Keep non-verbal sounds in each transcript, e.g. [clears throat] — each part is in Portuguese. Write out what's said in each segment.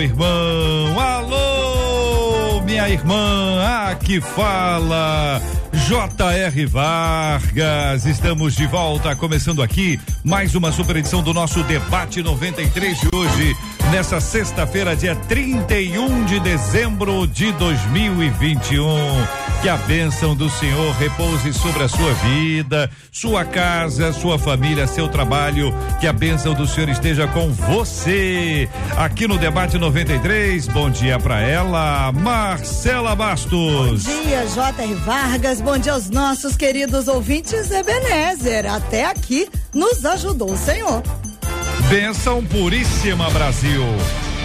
meu irmão. Alô, minha irmã. Aqui fala J.R. Vargas, estamos de volta, começando aqui mais uma super edição do nosso Debate 93 de hoje, nessa sexta-feira, dia 31 de dezembro de 2021. Que a bênção do Senhor repouse sobre a sua vida, sua casa, sua família, seu trabalho. Que a bênção do Senhor esteja com você. Aqui no Debate 93, bom dia para ela, Marcela Bastos. Bom dia, J.R. Vargas. Bom dia aos nossos queridos ouvintes Ebenezer. Até aqui nos ajudou o Senhor. Benção puríssima, Brasil.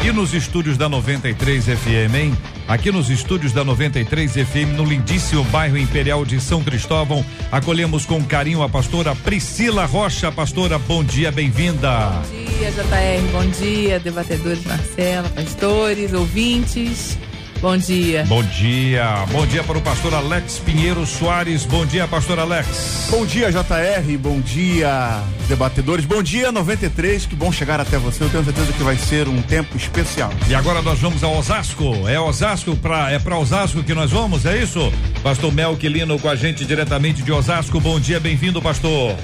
E nos estúdios da 93 FM, hein? Aqui nos estúdios da 93 FM, no lindíssimo bairro Imperial de São Cristóvão, acolhemos com carinho a pastora Priscila Rocha. Pastora, bom dia, bem-vinda. Bom dia, JR, bom dia, debatedores Marcela, pastores, ouvintes. Bom dia. Bom dia. Bom dia para o pastor Alex Pinheiro Soares. Bom dia, pastor Alex. Bom dia, JR. Bom dia, debatedores. Bom dia, 93. Que bom chegar até você. Eu tenho certeza que vai ser um tempo especial. E agora nós vamos a Osasco. É Osasco para é para Osasco que nós vamos, é isso? Pastor Melquilino com a gente diretamente de Osasco. Bom dia, bem-vindo, pastor.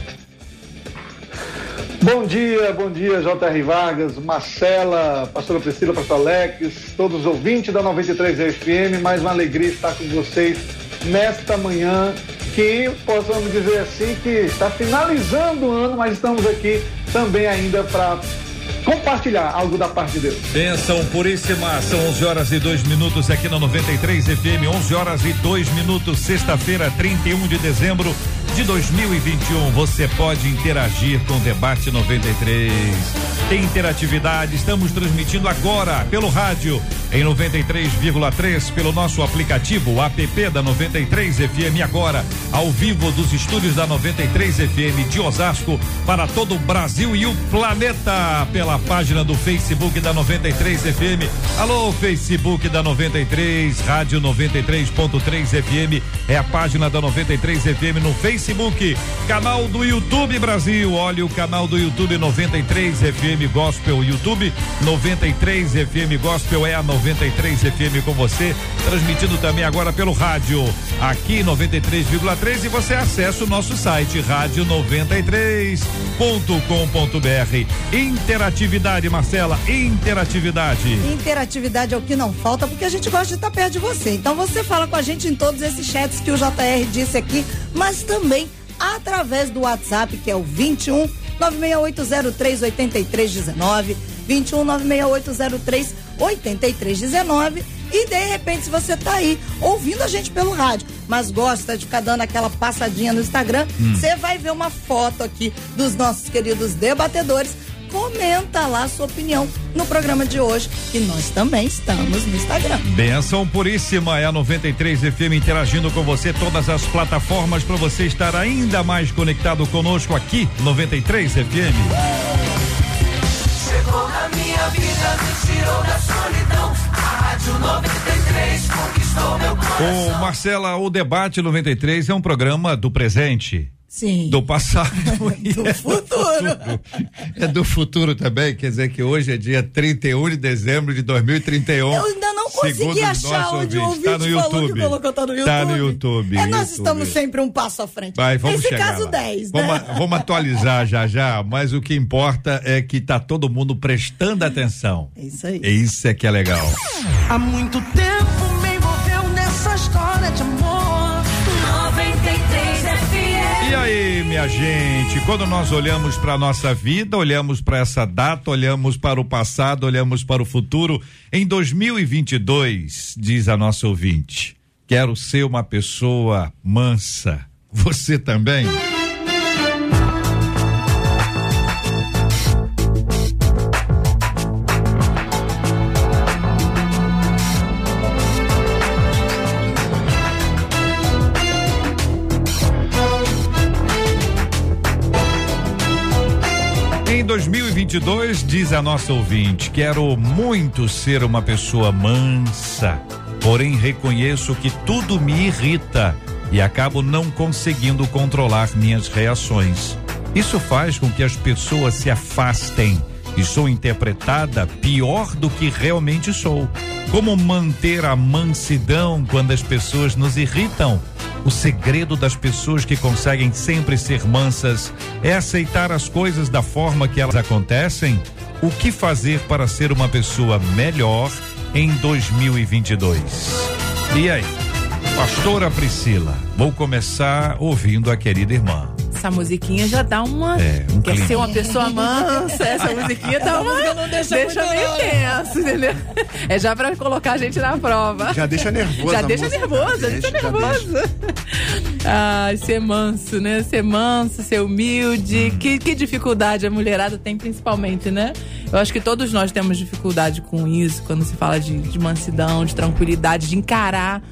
Bom dia, bom dia, J.R. Vargas, Marcela, pastora Priscila, pastor Alex, todos os ouvintes da 93 FM, mais uma alegria estar com vocês nesta manhã, que possamos dizer assim que está finalizando o ano, mas estamos aqui também ainda para compartilhar algo da parte de Deus. Benção puríssima, são 11 horas e 2 minutos aqui na 93 FM, 11 horas e 2 minutos, sexta-feira, 31 de dezembro de 2021. Você pode interagir com o Debate 93. Tem interatividade, estamos transmitindo agora pelo rádio em 93,3 pelo nosso aplicativo app da 93 FM agora ao vivo dos estúdios da 93 FM de Osasco para todo o Brasil e o planeta pela página do Facebook da 93 FM. Alô Facebook da 93, Rádio 93.3 FM é a página da 93 FM no Facebook, canal do YouTube Brasil. Olha o canal do YouTube 93 FM Gospel YouTube 93 FM Gospel é a 93 FM com você, transmitindo também agora pelo rádio aqui 93,3 e você acessa o nosso site rádio93.com.br. Interatividade, Marcela, interatividade. Interatividade é o que não falta, porque a gente gosta de estar perto de você. Então você fala com a gente em todos esses chats que o JR disse aqui, mas também através do WhatsApp, que é o 21 96803 8319, 21 96803 8319 e de repente, se você tá aí ouvindo a gente pelo rádio, mas gosta de ficar dando aquela passadinha no Instagram, você hum. vai ver uma foto aqui dos nossos queridos debatedores. Comenta lá a sua opinião no programa de hoje, que nós também estamos no Instagram. Benção puríssima é a 93 FM interagindo com você, todas as plataformas para você estar ainda mais conectado conosco aqui, 93 FM. Chegou na minha vida, me tirou da solidão. Rádio 93 conquistou meu coração. Ô Marcela, o debate 93 é um programa do presente. Sim. Do passado [laughs] do é futuro. É do futuro também, quer dizer que hoje é dia 31 de dezembro de 2031. Eu ainda não consegui achar onde o ouvinte tá no falou YouTube. que colocou, tá no YouTube. Tá no YouTube. É, nós YouTube. estamos sempre um passo à frente. Vai, vamos Nesse chegar caso, lá. 10, né? Vamos, vamos atualizar já já, mas o que importa é que tá todo mundo prestando atenção. É isso aí. Isso é que é legal. Há muito tempo minha gente, quando nós olhamos para nossa vida, olhamos para essa data, olhamos para o passado, olhamos para o futuro, em 2022, diz a nossa ouvinte, quero ser uma pessoa mansa. Você também? 2022, diz a nossa ouvinte, quero muito ser uma pessoa mansa, porém reconheço que tudo me irrita e acabo não conseguindo controlar minhas reações. Isso faz com que as pessoas se afastem e sou interpretada pior do que realmente sou. Como manter a mansidão quando as pessoas nos irritam? O segredo das pessoas que conseguem sempre ser mansas é aceitar as coisas da forma que elas acontecem. O que fazer para ser uma pessoa melhor em 2022? E aí, Pastora Priscila, vou começar ouvindo a querida irmã. Essa musiquinha já dá uma. É, um Quer clima. ser uma pessoa mansa? Essa musiquinha dá uma. música não deixa muito meio não. tenso, entendeu? É já pra colocar a gente na prova. Já deixa nervoso. Já deixa música. nervoso, já Deixa, deixa nervoso. Ai, ser manso, né? Ser manso, ser humilde. Que, que dificuldade a mulherada tem, principalmente, né? Eu acho que todos nós temos dificuldade com isso, quando se fala de, de mansidão, de tranquilidade, de encarar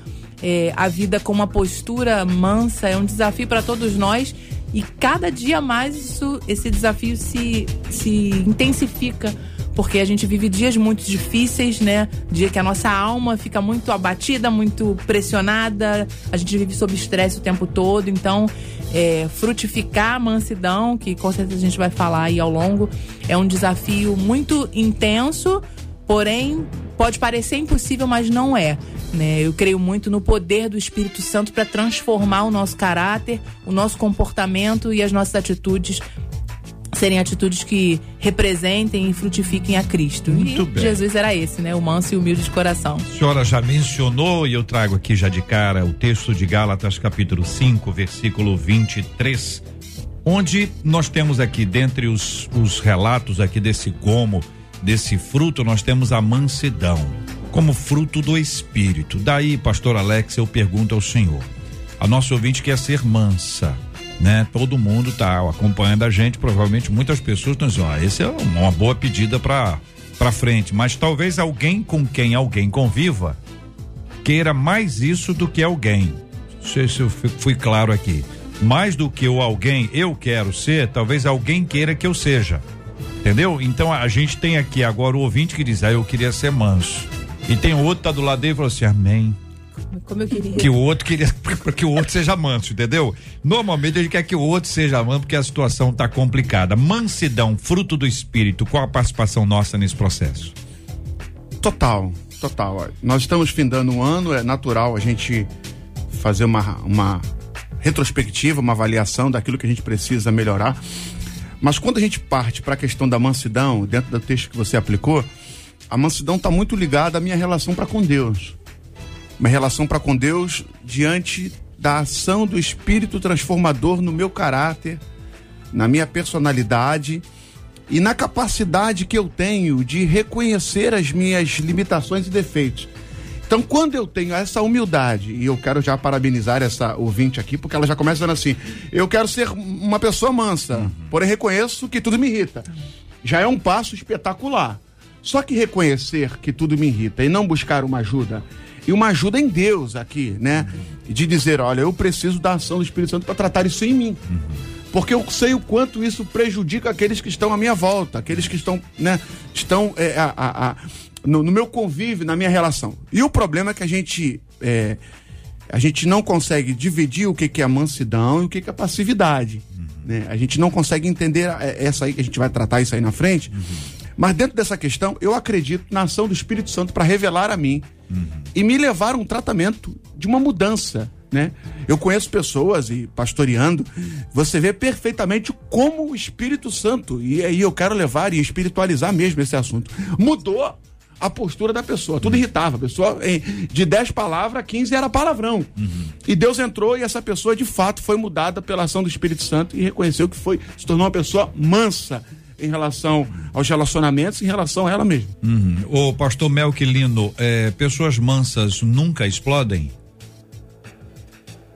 é, a vida com uma postura mansa. É um desafio para todos nós. E cada dia mais isso, esse desafio se, se intensifica porque a gente vive dias muito difíceis, né? Dia que a nossa alma fica muito abatida, muito pressionada, a gente vive sob estresse o tempo todo, então é, frutificar a mansidão, que com certeza a gente vai falar aí ao longo, é um desafio muito intenso, porém pode parecer impossível, mas não é. Né? Eu creio muito no poder do Espírito Santo para transformar o nosso caráter, o nosso comportamento e as nossas atitudes serem atitudes que representem e frutifiquem a Cristo. Muito e bem. Jesus era esse, né? O manso e humilde de coração. A senhora já mencionou e eu trago aqui já de cara o texto de Gálatas, capítulo 5, versículo 23, onde nós temos aqui, dentre os, os relatos aqui desse gomo, desse fruto, nós temos a mansidão, como fruto do Espírito. Daí, pastor Alex, eu pergunto ao senhor: a nossa ouvinte quer ser mansa. Né? Todo mundo tá acompanhando a gente, provavelmente muitas pessoas estão dizendo, ah, esse é uma boa pedida para para frente, mas talvez alguém com quem alguém conviva queira mais isso do que alguém. Não sei se eu fui, claro aqui. Mais do que o alguém eu quero ser, talvez alguém queira que eu seja. Entendeu? Então a gente tem aqui agora o ouvinte que diz, ah, eu queria ser manso. E tem outro que tá do lado dele e falou assim, amém. Como eu queria. Que o outro queria [laughs] que o outro seja manso, entendeu? Normalmente a gente quer que o outro seja manso porque a situação tá complicada. Mansidão, fruto do espírito, qual a participação nossa nesse processo? Total, total. Nós estamos findando um ano, é natural a gente fazer uma, uma retrospectiva, uma avaliação daquilo que a gente precisa melhorar. Mas quando a gente parte para a questão da mansidão, dentro do texto que você aplicou, a mansidão está muito ligada à minha relação para com Deus. Uma relação para com Deus diante da ação do Espírito transformador no meu caráter, na minha personalidade e na capacidade que eu tenho de reconhecer as minhas limitações e defeitos. Então, quando eu tenho essa humildade, e eu quero já parabenizar essa ouvinte aqui, porque ela já começa dizendo assim: eu quero ser uma pessoa mansa, porém reconheço que tudo me irrita. Já é um passo espetacular. Só que reconhecer que tudo me irrita e não buscar uma ajuda, e uma ajuda em Deus aqui, né? De dizer: olha, eu preciso da ação do Espírito Santo para tratar isso em mim. Porque eu sei o quanto isso prejudica aqueles que estão à minha volta, aqueles que estão, né, estão é, a- a- no, no meu convívio, na minha relação. E o problema é que a gente, é, a gente não consegue dividir o que, que é a mansidão e o que, que é a passividade. Né? A gente não consegue entender é, essa aí que a gente vai tratar isso aí na frente. Mas dentro dessa questão, eu acredito na ação do Espírito Santo para revelar a mim e me levar a um tratamento de uma mudança. Né? Eu conheço pessoas e pastoreando, você vê perfeitamente como o Espírito Santo, e aí eu quero levar e espiritualizar mesmo esse assunto, mudou a postura da pessoa. Tudo irritava. A pessoa, de 10 palavras, 15 era palavrão. E Deus entrou e essa pessoa, de fato, foi mudada pela ação do Espírito Santo e reconheceu que foi, se tornou uma pessoa mansa em relação aos relacionamentos, em relação a ela mesma. O pastor Melquilino, é, pessoas mansas nunca explodem?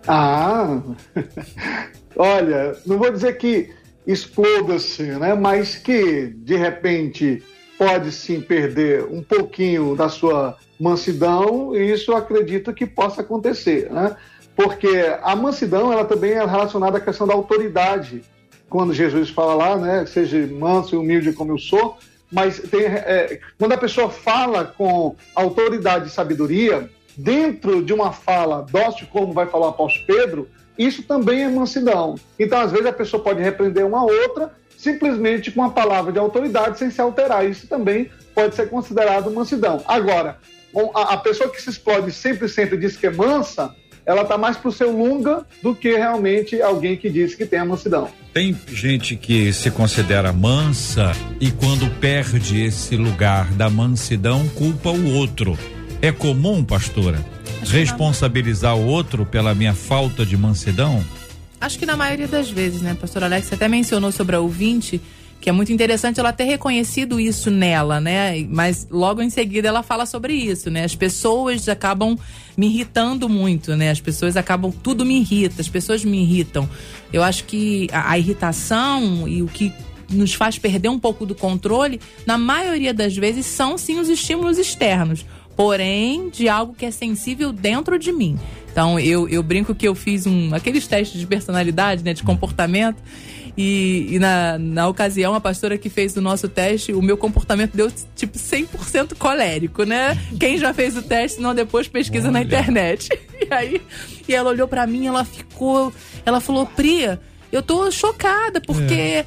Ah, [laughs] olha, não vou dizer que exploda-se, né? Mas que de repente pode sim perder um pouquinho da sua mansidão, e isso eu acredito que possa acontecer, né? Porque a mansidão ela também é relacionada à questão da autoridade. quando Jesus fala lá, né? Seja manso e humilde como eu sou. Mas tem, é, quando a pessoa fala com autoridade e sabedoria, dentro de uma fala dócil, como vai falar o apóstolo Pedro, isso também é mansidão. Então, às vezes, a pessoa pode repreender uma outra simplesmente com uma palavra de autoridade sem se alterar. Isso também pode ser considerado mansidão. Agora, a, pessoa que se explode sempre, sempre diz que é mansa, ela está mais para o seu lunga do que realmente alguém que diz que tem a mansidão. Tem gente que se considera mansa e quando perde esse lugar da mansidão, culpa o outro. É comum, pastora, responsabilizar o outro pela minha falta de mansidão? Acho que na maioria das vezes, né, pastor Alex? até mencionou sobre a ouvinte que é muito interessante ela ter reconhecido isso nela, né? Mas logo em seguida ela fala sobre isso, né? As pessoas acabam me irritando muito, né? As pessoas acabam tudo me irrita, as pessoas me irritam. Eu acho que a, a irritação e o que nos faz perder um pouco do controle, na maioria das vezes são sim os estímulos externos, porém de algo que é sensível dentro de mim. Então eu, eu brinco que eu fiz um aqueles testes de personalidade, né, de comportamento. E, e, na, na ocasião, a pastora que fez o nosso teste, o meu comportamento deu tipo 100% colérico, né? Quem já fez o teste, não depois pesquisa Olha. na internet. [laughs] E aí, e ela olhou para mim, ela ficou, ela falou: "Priya, eu tô chocada porque é.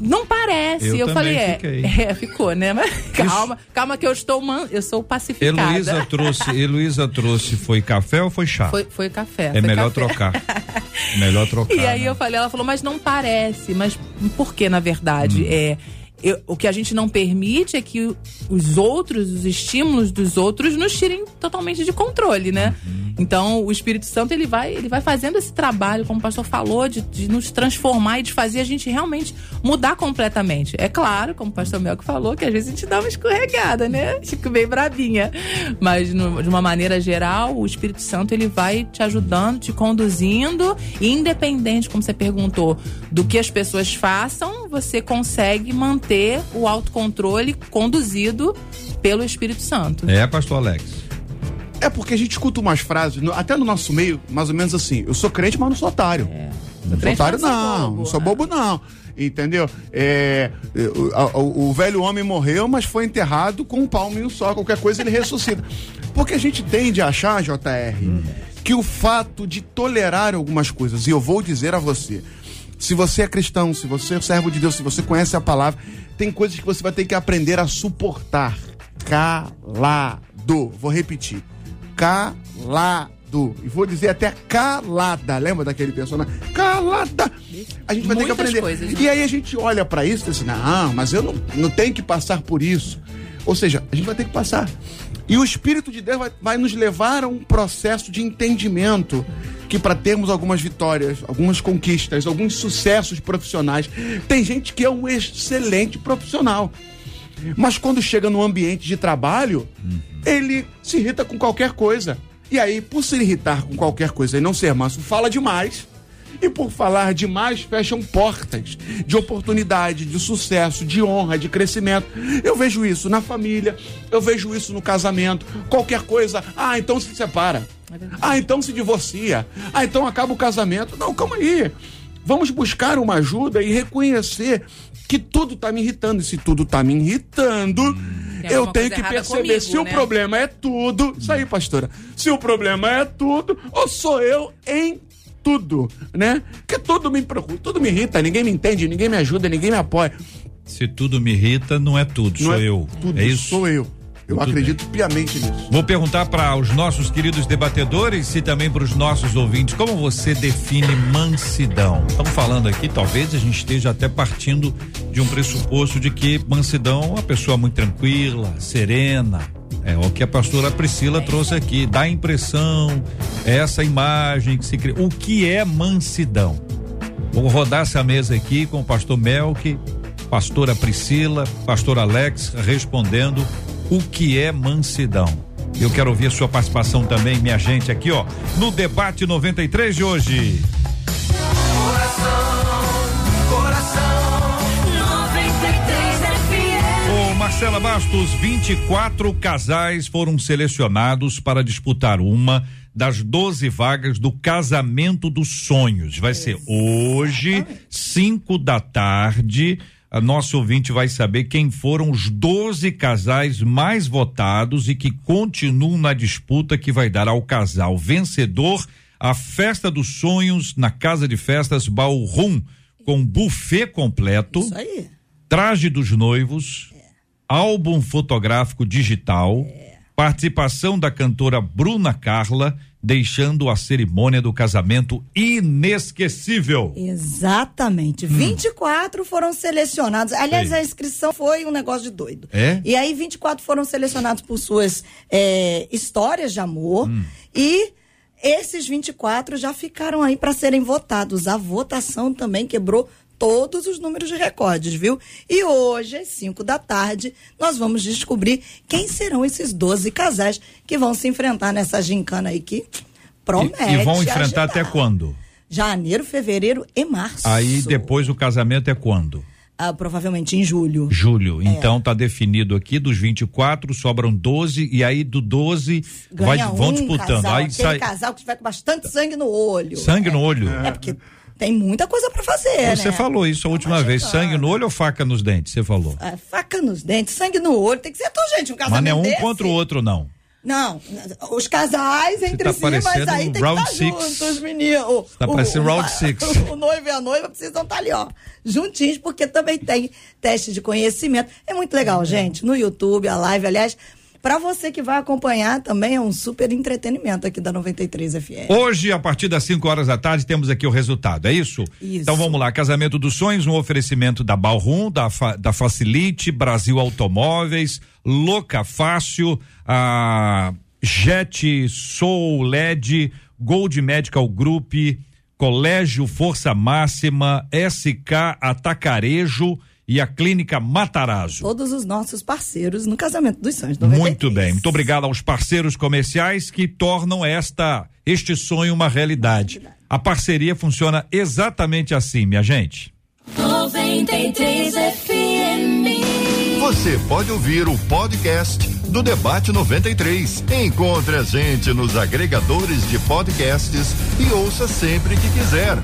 Não parece. Eu, eu falei, é, [laughs] é, ficou, né? Mas calma, calma que eu estou man, eu sou pacificada. Heloísa [laughs] trouxe, Heloísa trouxe foi café ou foi chá? Foi, foi café. É foi melhor café. trocar. [laughs] melhor trocar. E aí né? eu falei, ela falou, mas não parece, mas por que na verdade? Hum. É eu, o que a gente não permite é que os outros, os estímulos dos outros, nos tirem totalmente de controle, né? Uhum. Então, o Espírito Santo ele vai, ele vai fazendo esse trabalho, como o pastor falou, de, de nos transformar e de fazer a gente realmente mudar completamente. É claro, como o pastor Melco falou, que às vezes a gente dá uma escorregada, né? [laughs] Fico bem brabinha. Mas, no, de uma maneira geral, o Espírito Santo ele vai te ajudando, te conduzindo, e independente, como você perguntou, do que as pessoas façam, você consegue manter ter o autocontrole conduzido pelo Espírito Santo. É, pastor Alex. É porque a gente escuta umas frases, até no nosso meio, mais ou menos assim: eu sou crente, mas não sou otário. É. Não sou otário, não. Não sou bobo, não. Entendeu? É, o, o, o, velho homem morreu, mas foi enterrado com um palminho só. Qualquer coisa ele ressuscita. [laughs] Porque a gente tende a achar, JR, hum. que o fato de tolerar algumas coisas, e eu vou dizer a você, se você é cristão, se você é servo de Deus, se você conhece a palavra, tem coisas que você vai ter que aprender a suportar. Calado. Vou repetir. Calado. E vou dizer até calada. Lembra daquele personagem? Calada. A gente vai Muitas ter que aprender. Coisas, né? E aí a gente olha para isso e diz assim: não, mas eu não, não tenho que passar por isso. Ou seja, a gente vai ter que passar. E o Espírito de Deus vai, vai nos levar a um processo de entendimento que para termos algumas vitórias, algumas conquistas, alguns sucessos profissionais, tem gente que é um excelente profissional. Mas quando chega no ambiente de trabalho, uhum. ele se irrita com qualquer coisa. E aí, por se irritar com qualquer coisa e não ser manso, fala demais e por falar demais, fecham portas de oportunidade, de sucesso, de honra, de crescimento. Eu vejo isso na família, eu vejo isso no casamento. Qualquer coisa, ah, então se separa. Ah, então se divorcia. Ah, então acaba o casamento. Não, calma aí. Vamos buscar uma ajuda e reconhecer que tudo está me irritando. E se tudo está me irritando, eu tenho que perceber comigo, se né? o problema é tudo. Isso aí, pastora. Se o problema é tudo, ou sou eu em tudo, né? Porque tudo me preocupa, tudo me irrita, ninguém me entende, ninguém me ajuda, ninguém me apoia. Se tudo me irrita, não é tudo, não sou é eu. Tudo, é isso? Sou eu. Eu acredito bem. piamente nisso. Vou perguntar para os nossos queridos debatedores e também para os nossos ouvintes, como você define mansidão? Estamos falando aqui, talvez a gente esteja até partindo de um pressuposto de que mansidão é uma pessoa muito tranquila, serena, é o que a pastora Priscila trouxe aqui, dá a impressão, essa imagem que se cria. O que é mansidão? Vou rodar essa mesa aqui com o pastor Melk, pastora Priscila, pastor Alex respondendo o que é mansidão. Eu quero ouvir a sua participação também, minha gente, aqui, ó, no debate 93 de hoje. Marcela Bastos, 24 casais foram selecionados para disputar uma das 12 vagas do casamento dos sonhos. Vai ser hoje, 5 da tarde. A nosso ouvinte vai saber quem foram os 12 casais mais votados e que continuam na disputa que vai dar ao casal vencedor a festa dos sonhos na Casa de Festas Ballroom, com buffet completo, Isso aí. traje dos noivos, álbum fotográfico digital, participação da cantora Bruna Carla, deixando a cerimônia do casamento inesquecível. Exatamente. 24 foram selecionados. Aliás, Sei. a inscrição foi um negócio de doido. É? E aí, 24 foram selecionados por suas é, histórias de amor. Hum. E esses 24 já ficaram aí para serem votados. A votação também quebrou todos os números de recordes, viu? E hoje, às 5 da tarde, nós vamos descobrir quem serão esses 12 casais que vão se enfrentar nessa gincana aí que promete. E, e vão enfrentar agitar. até quando? Janeiro, fevereiro e março. Aí depois o casamento é quando? Ah, provavelmente em julho. Julho. Então tá definido aqui dos 24, sobram 12 e aí do 12 vai, Ganha vão um disputando. Casal, aí sai casal que tiver com bastante sangue no olho. sangue no olho. É porque tem muita coisa pra fazer, Você né? falou isso a última vez, sangue no olho ou faca nos dentes? Você falou. É, faca nos dentes, sangue no olho, tem que ser tudo, gente, um Mas casamento não é um desse. contra o outro não. Não, os casais entre tá si, mas aí tem que round estar six. juntos, meninos. Tá parecendo round six. [laughs] O noivo e a noiva precisam estar ali, ó, juntinhos, porque também tem teste de conhecimento. É muito legal, gente, no YouTube, a live, aliás, pra você que vai acompanhar também é um super entretenimento aqui da 93 FM. Hoje, a partir das 5 horas da tarde, temos aqui o resultado, é isso? Isso. Então vamos lá, Casamento dos Sonhos, um oferecimento da Balrum, da, Fa- da Facilite, Brasil Automóveis, Loca Fácil, a Jet Soul LED, Gold Medical Group, Colégio Força Máxima, SK Atacarejo e a Clínica Matarazzo. Todos os nossos parceiros no Casamento dos Sonhos. 93. Muito bem, muito obrigado aos parceiros comerciais que tornam esta este sonho uma realidade. A parceria funciona exatamente assim, minha gente. 93 FM. Você pode ouvir o podcast do Debate 93. Encontre a gente nos agregadores de podcasts e ouça sempre que quiser.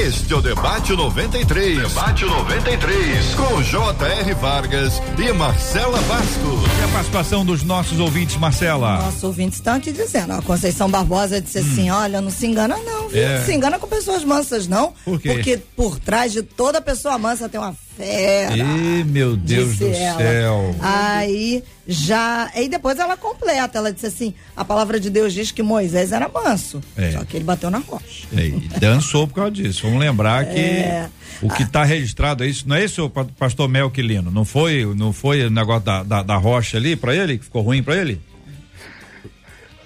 Este é o Debate 93. Debate 93. Com J.R. Vargas e Marcela Bastos. E a participação dos nossos ouvintes, Marcela. Nossos ouvintes estão aqui dizendo, a Conceição Barbosa disse assim, olha, não se engana não, viu? Hum. É. Não se engana com pessoas mansas não, Por quê? porque por trás de toda pessoa mansa tem uma fera. Ih, meu Deus do ela. céu. Aí já, e depois ela completa, ela disse assim, a palavra de Deus diz que Moisés era manso, É. só que ele bateu na rocha. É, e dançou por causa disso. Vamos lembrar que É. o que está registrado é isso, não é isso, pa- pastor Melquilino? Não foi, não foi o negócio da, da, da rocha ali para ele, que ficou ruim para ele?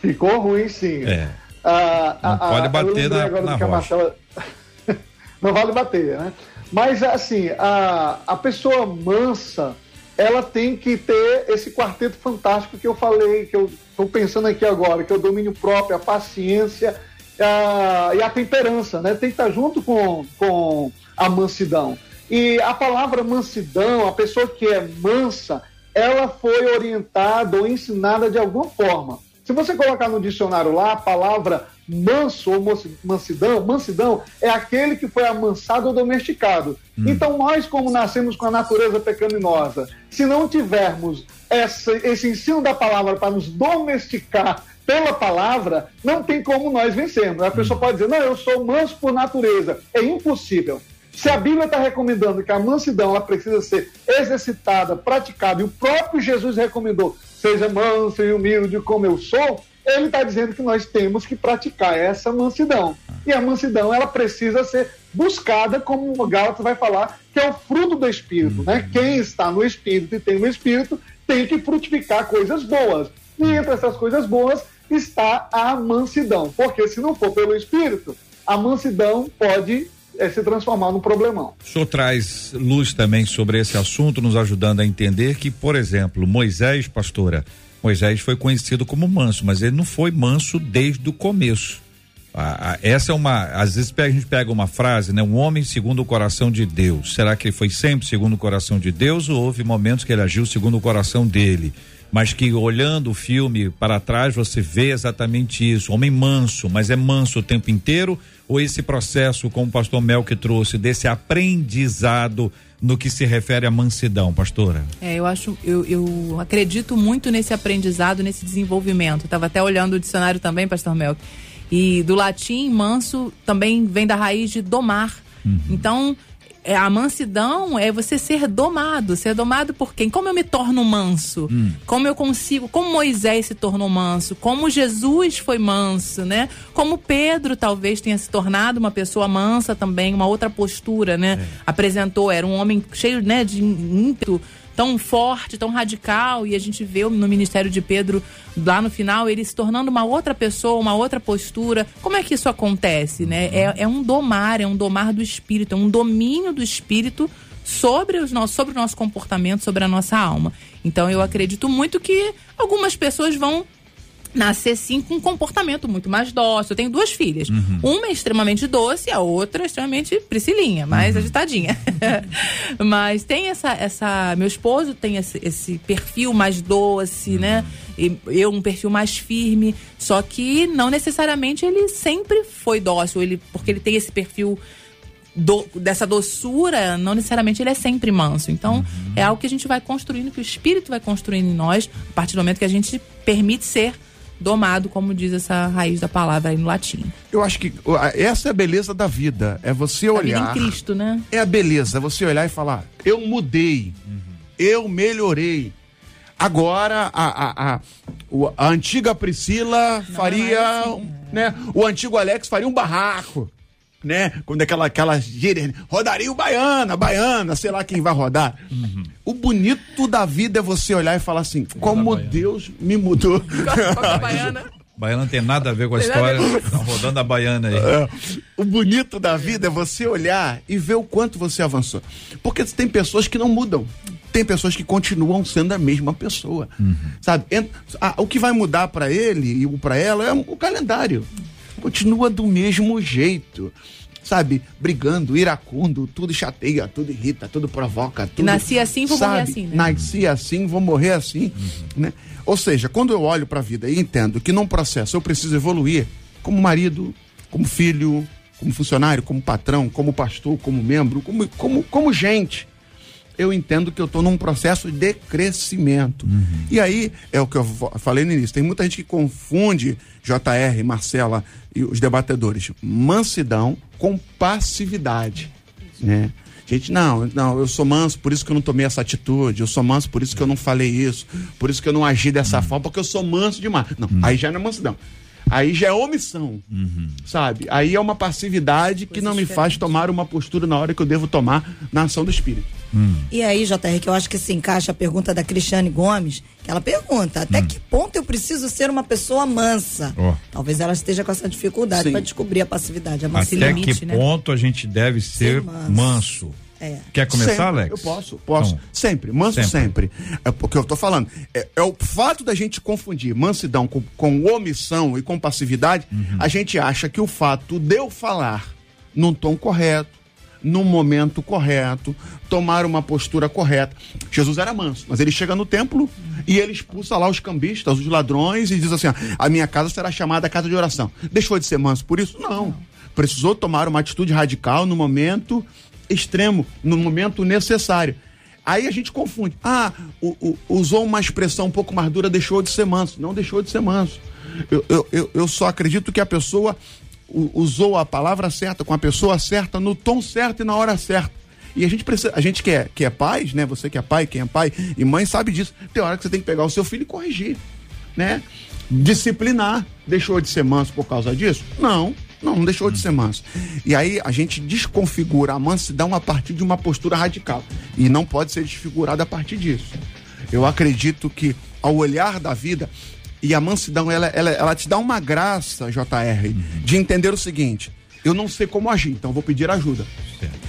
Ficou ruim, sim. É. Ah, Não ah, pode ah, bater na- na rocha. Marcela- [laughs] Não vale bater, né? Mas, assim, a, a pessoa mansa, ela tem que ter esse quarteto fantástico que eu falei, que eu estou pensando aqui agora, que é o domínio próprio, a paciência ah, e a temperança, né? Tem que estar junto com, com a mansidão. E a palavra mansidão, a pessoa que é mansa, ela foi orientada ou ensinada de alguma forma. Se você colocar no dicionário lá a palavra manso ou mansidão, mansidão é aquele que foi amansado ou domesticado. Então nós, como nascemos com a natureza pecaminosa, se não tivermos essa- esse ensino da palavra para nos domesticar pela palavra, não tem como nós vencermos. A pessoa pode dizer, não, eu sou manso por natureza. É impossível. Se a Bíblia está recomendando que a mansidão ela precisa ser exercitada, praticada, e o próprio Jesus recomendou, seja manso e humilde como eu sou, ele está dizendo que nós temos que praticar essa mansidão. E a mansidão ela precisa ser buscada, como o Gálatas vai falar, que é o fruto do Espírito. Né? Quem está no Espírito e tem o Espírito tem que frutificar coisas boas. E entre essas coisas boas está a mansidão. Porque se não for pelo Espírito, a mansidão pode eh, se transformar num problemão. O senhor traz luz também sobre esse assunto, nos ajudando a entender que, por exemplo, Moisés, pastora, Moisés foi conhecido como manso, mas ele não foi manso desde o começo. A- a- essa é uma. Às vezes a gente pega uma frase, né? Um homem segundo o coração de Deus. Será que ele foi sempre segundo o coração de Deus ou houve momentos que ele agiu segundo o coração dele? Mas que olhando o filme para trás você vê exatamente isso. Homem manso, mas é manso o tempo inteiro? Ou esse processo, como o pastor Mel que trouxe, desse aprendizado no que se refere à mansidão, pastora? É, eu acho, eu, eu acredito muito nesse aprendizado, nesse desenvolvimento. Estava até olhando o dicionário também, Pastor Mel. E do latim, manso também vem da raiz de domar. Então, é, a mansidão é você ser domado. Ser domado por quem? Como eu me torno manso? Como eu consigo? Como Moisés se tornou manso? Como Jesus foi manso, né? Como Pedro talvez tenha se tornado uma pessoa mansa também, uma outra postura, né? Apresentou, era um homem cheio, né, de ímpeto, tão forte, tão radical, e a gente vê no ministério de Pedro, lá no final, ele se tornando uma outra pessoa, uma outra postura. Como é que isso acontece, né? É, é um domar, é um domar do espírito, é um domínio do espírito sobre, os nossos, sobre o nosso comportamento, sobre a nossa alma. Então eu acredito muito que algumas pessoas vão nascer sim com um comportamento muito mais dócil. Eu tenho duas filhas. Uma é extremamente doce, a outra é extremamente priscilinha, mais agitadinha. [laughs] Mas tem essa, essa. Meu esposo tem esse, esse perfil mais doce, né? E eu um perfil mais firme. Só que não necessariamente ele sempre foi dócil, ele, porque ele tem esse perfil do- dessa doçura, não necessariamente ele é sempre manso. Então, é algo que a gente vai construindo, que o espírito vai construindo em nós, a partir do momento que a gente permite ser domado, como diz essa raiz da palavra aí no latim. Eu acho que essa é a beleza da vida. É você A vida olhar. em Cristo, né? É a beleza, você olhar e falar, eu mudei, eu melhorei. Agora a, a, a, a antiga Priscila faria, é assim, um, né? O antigo Alex faria um barraco, né? Quando aquela aquela gíria, rodaria o baiana, baiana, sei lá quem vai rodar. O bonito da vida é você olhar e falar assim, como Deus me mudou. [laughs] [laughs] baiana. Baiana não tem nada a ver com a história. Tá rodando a baiana aí. É. O bonito da vida é você olhar e ver o quanto você avançou. Porque tem pessoas que não mudam. Tem pessoas que continuam sendo a mesma pessoa. Sabe? Ent- ah, o que vai mudar pra ele e para ela é o calendário. Continua do mesmo jeito. Sabe? Brigando, iracundo, tudo chateia, tudo irrita, tudo provoca. Tudo, nasci assim, vou morrer sabe? assim, né? Nasci assim, vou morrer assim. Né? Ou seja, quando eu olho para a vida e entendo que num processo eu preciso evoluir, como marido, como filho, como funcionário, como patrão, como pastor, como membro, como, como, como gente, eu entendo que eu estou num processo de crescimento. E aí, é o que eu falei no início, tem muita gente que confunde JR, Marcela e os debatedores, mansidão com passividade, né? Gente, não, não, eu sou manso, por isso que eu não tomei essa atitude, eu sou manso, por isso que eu não falei isso, por isso que eu não agi dessa forma, porque eu sou manso demais. Não, aí já não é mansidão. Aí já é omissão, sabe? Aí é uma passividade que não me faz tomar uma postura na hora que eu devo tomar na ação do Espírito. E aí, JR, que eu acho que se encaixa a pergunta da Cristiane Gomes, que ela pergunta: até que ponto eu preciso ser uma pessoa mansa? Ó. Talvez ela esteja com essa dificuldade para descobrir a passividade, a Até mansidão. limite, que né? ponto a gente deve ser, Ser manso. manso? É. Quer começar, Sempre, Alex? Eu posso, posso. Então, sempre, manso sempre. É porque eu tô falando. É, é o fato da gente confundir mansidão com, com omissão e com passividade, Uhum. a gente acha que o fato de eu falar num tom correto, num momento correto, tomar uma postura correta. Jesus era manso, mas ele chega no templo e ele expulsa lá os cambistas, os ladrões, e diz assim: ó, a minha casa será chamada casa de oração. Deixou de ser manso por isso? Não. Precisou tomar uma atitude radical no momento extremo, no momento necessário. Aí a gente confunde. Ah, o- o- usou uma expressão um pouco mais dura, deixou de ser manso. Não deixou de ser manso. Eu, eu, eu, eu só acredito que a pessoa usou a palavra certa, com a pessoa certa, no tom certo e na hora certa. E a gente precisa, a gente que é, que é pais, né? Você que é pai, quem é pai e mãe sabe disso. Tem hora que você tem que pegar o seu filho e corrigir, né? Disciplinar. Deixou de ser manso por causa disso? Não. Não, não deixou de ser manso. E aí a gente desconfigura a mansidão a partir de uma postura radical. E não pode ser desfigurada a partir disso. Eu acredito que ao olhar da vida, e a mansidão, ela, ela, ela te dá uma graça, JR, de entender o seguinte: eu não sei como agir, então vou pedir ajuda.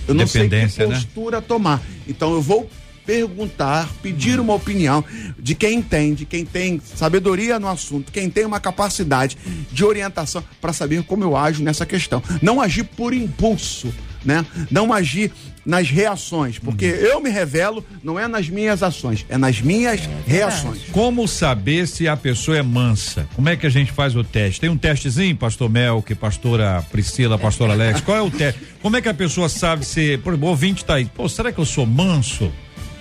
Eu não sei que né? postura tomar. Então eu vou perguntar, pedir uma opinião de quem entende, quem tem sabedoria no assunto, quem tem uma capacidade de orientação para saber como eu ajo nessa questão. Não agir por impulso, né? Não agir nas reações, porque eu me revelo não é nas minhas ações, é nas minhas reações. Como saber se a pessoa é mansa? Como é que a gente faz o teste? Tem um testezinho, pastor Melk, pastora Priscila, pastor Alex? Qual é o teste? Como é que a pessoa sabe se, por exemplo, o ouvinte tá aí, pô, será que eu sou manso?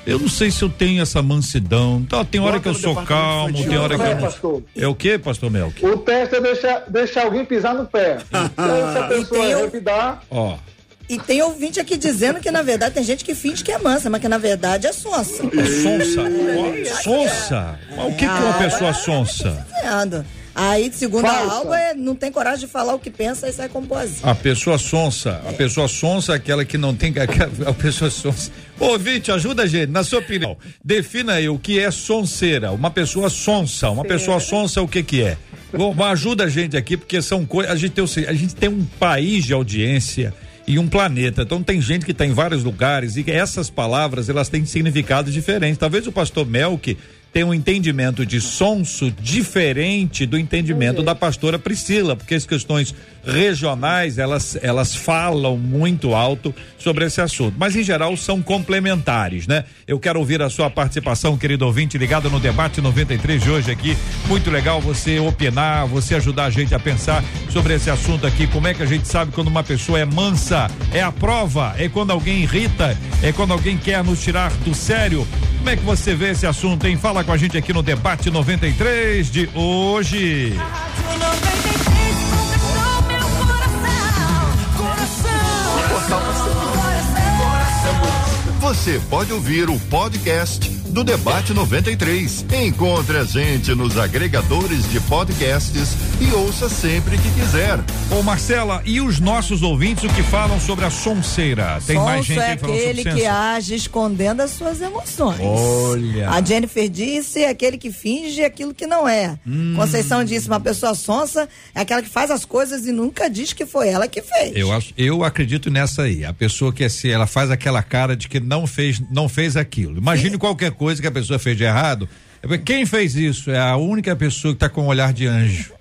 Eu não sei se eu tenho essa mansidão. Tá, tem hora Bota que eu sou calmo, infantil. tem hora que É, eu não. pastor. É o que, pastor Melk? O teste é deixar, deixar alguém pisar no pé. [laughs] Então, se a pessoa tem revidar, Ó, E tem ouvinte aqui dizendo que, na verdade, tem gente que finge que é mansa, mas que, na verdade, é sonsa. sonsa. Ó, Sonsa. Mas o que, que é uma pessoa sonsa? Aí, segundo a Falsa. Alba, é, não tem coragem de falar o que pensa e sai como poesia. A pessoa sonsa, a pessoa sonsa é aquela que não tem [laughs] a pessoa sonsa. Ô, Ouvinte, ajuda a gente, na sua opinião. Defina aí o que é sonseira, uma pessoa sonsa, uma pessoa sonsa o que que é? Bom, ajuda a gente aqui porque são coisas, a gente tem a gente tem um país de audiência e um planeta. Então tem gente que está em vários lugares e essas palavras elas têm significados diferentes. Talvez o pastor Melk tenha um entendimento de sonso diferente do entendimento da pastora Priscila, porque as questões regionais elas elas falam muito alto sobre esse assunto, mas em geral são complementares, né? Eu quero ouvir a sua participação, querido ouvinte, ligado no debate 93 de hoje aqui. Muito legal você opinar, você ajudar a gente a pensar sobre esse assunto aqui. Como é que a gente sabe quando uma pessoa é mansa? É a prova? É quando alguém irrita? É quando alguém quer nos tirar do sério? Como é que você vê esse assunto, hein? Fala com a gente aqui no debate 93 de hoje. Rádio 93 conquistou meu coração. Coração. Coração. Você pode ouvir o podcast do Debate 93. Encontre a gente nos agregadores de podcasts e ouça sempre que quiser. Ô Marcela, e os nossos ouvintes o que falam sobre a sonseira? Tem mais Sonso gente é aquele que age escondendo as suas emoções. Olha. A Jennifer disse é aquele que finge aquilo que não é. Hum. Conceição disse uma pessoa sonsa é aquela que faz as coisas e nunca diz que foi ela que fez. Eu, acho- eu acredito nessa aí. A pessoa que assim, ela faz aquela cara de que não fez, não fez aquilo. Imagine qualquer coisa que a pessoa fez de errado. É Quem fez isso? É a única pessoa que está com um olhar de anjo.